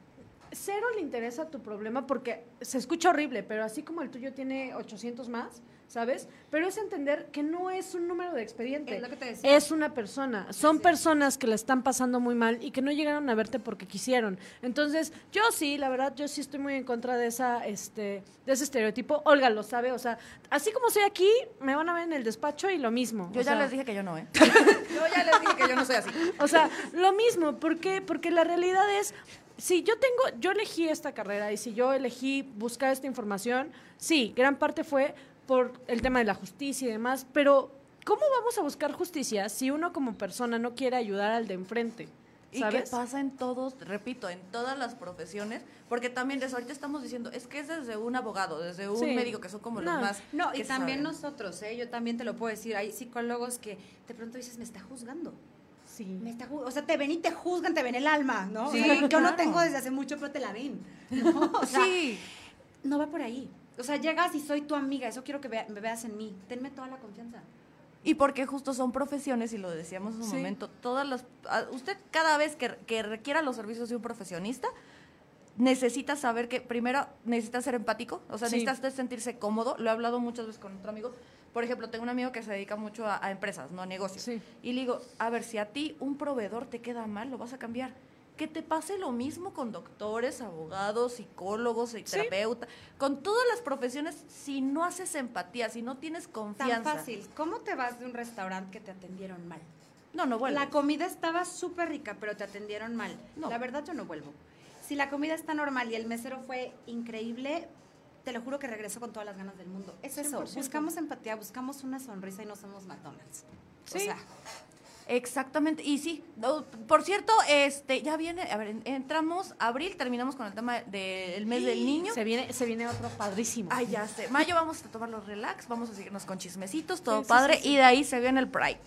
cero le interesa tu problema porque se escucha horrible, pero así como el tuyo tiene 800 más, ¿sabes? Pero es entender que no es un número de expediente. Es lo que te decía. Es una persona. Son personas que la están pasando muy mal y que no llegaron a verte porque quisieron. Entonces, yo sí, la verdad, yo sí estoy muy en contra de esa, este, de ese estereotipo. Olga lo sabe, o sea, así como soy aquí, me van a ver en el despacho y lo mismo. Yo O ya sea, les dije que yo no, ¿eh? [LAUGHS] yo ya les dije que yo no soy así. o sea, lo mismo, ¿por qué? Porque la realidad es, si yo tengo, yo elegí esta carrera y si yo elegí buscar esta información, sí, gran parte fue por el tema de la justicia y demás, pero ¿cómo vamos a buscar justicia si uno como persona no quiere ayudar al de enfrente? Y ¿Sabes? que pasa en todos, repito, en todas las profesiones, porque también desde ahorita estamos diciendo, es que es desde un abogado, desde un Sí. médico, que son como No, los más... No, y también saben. nosotros, ¿eh? Yo también te lo puedo decir. Hay psicólogos que de pronto dices, me está juzgando. Sí. Me está o sea, te ven y te juzgan, te ven el alma, ¿no? O Sí, yo no tengo desde hace mucho, pero te la ven. ¿no? [LAUGHS] O sea, Sí, no va por ahí. O sea, llegas y soy tu amiga, eso quiero que vea- me veas en mí. Tenme toda la confianza. y porque justo son profesiones, y lo decíamos en un Sí. momento, todas las... Usted cada vez que, que requiera los servicios de un profesionista, necesita saber que primero necesita ser empático, o sea, Sí. necesita usted sentirse cómodo. Lo he hablado muchas veces con otro amigo. Por ejemplo, tengo un amigo que se dedica mucho a, a empresas, no a negocios. Sí. Y le digo, a ver, si a ti un proveedor te queda mal, lo vas a cambiar. Que te pase lo mismo con doctores, abogados, psicólogos, terapeutas, con todas las profesiones, si no haces empatía, si no tienes Tan confianza. fácil. ¿Cómo te vas de un restaurante que te atendieron mal? No, no vuelves. La comida estaba súper rica, pero te atendieron mal. No. La verdad, yo no vuelvo. Si la comida está normal y el mesero fue increíble, te lo juro que regreso con todas las ganas del mundo. Es eso. 100%. Buscamos empatía, buscamos una sonrisa y no somos McDonald's. O Sí. sea, Exactamente, y sí, por cierto, este, ya viene, a ver, en- entramos abril, terminamos con el tema del mes del niño. Se viene, se viene otro padrísimo. Ay, ya sé. Mayo vamos a tomar los relax, vamos a seguirnos con chismecitos, todo Sí, padre, sí, y de ahí se viene el Pride.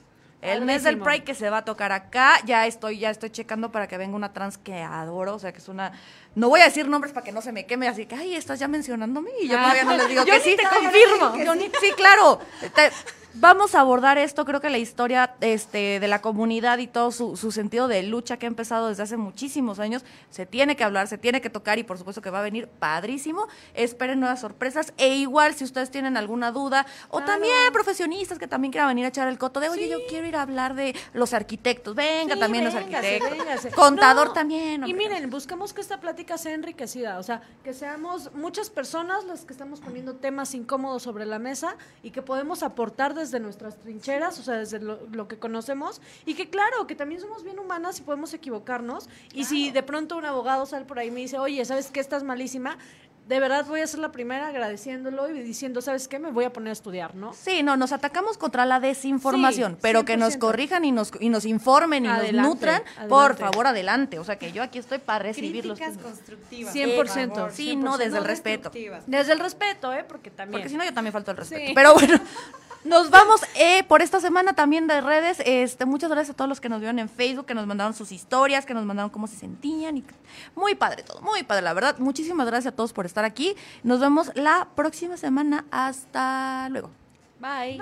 El mes del. Pride que se va a tocar acá, ya estoy, ya estoy checando para que venga una trans que adoro, o sea que es una, no voy a decir nombres para que no se me queme, así que, ay, estás ya mencionándome y yo Ah. todavía no les digo [LAUGHS] Yo que ni sí. te yo confirmo. sí. Claro. Te- vamos a abordar esto, creo que la historia este, de la comunidad y todo su, su sentido de lucha que ha empezado desde hace muchísimos años, se tiene que hablar, se tiene que tocar y por supuesto que va a venir padrísimo. Esperen nuevas sorpresas e igual si ustedes tienen alguna duda o Claro. también profesionistas que también quieran venir a echar el coto de, oye, yo quiero ir a hablar de los arquitectos, venga Sí, también los arquitectos, véngase. contador No, también. Y miren, buscamos que esta plática sea enriquecida, o sea, que seamos muchas personas las que estamos poniendo temas incómodos sobre la mesa y que podemos aportar desde nuestras trincheras, o sea, desde lo, lo que conocemos y que claro, que también somos bien humanas y podemos equivocarnos. Y si de pronto un abogado sale por ahí y me dice, oye, ¿sabes qué? Estás malísima. De verdad voy a ser la primera agradeciéndolo y diciendo, ¿sabes qué? Me voy a poner a estudiar, ¿no? Sí, no, nos atacamos contra la desinformación, Sí, pero que nos 100%. corrijan y nos, y nos informen y Adelante, nos nutran, por favor, adelante. O sea, que yo aquí estoy para recibir los Críticas constructivas. 100%, por favor. Sí, no, desde el respeto. Desde el respeto, ¿eh? Porque también... Porque si no, yo también falto el respeto. Sí. Pero bueno, [LAUGHS] nos vamos eh, por esta semana también de redes. Este, muchas gracias a todos los que nos vieron en Facebook, que nos mandaron sus historias, que nos mandaron cómo se sentían. y Muy padre todo, muy padre, la verdad. Muchísimas gracias a todos por estar aquí. Nos vemos la próxima semana. Hasta luego. Bye.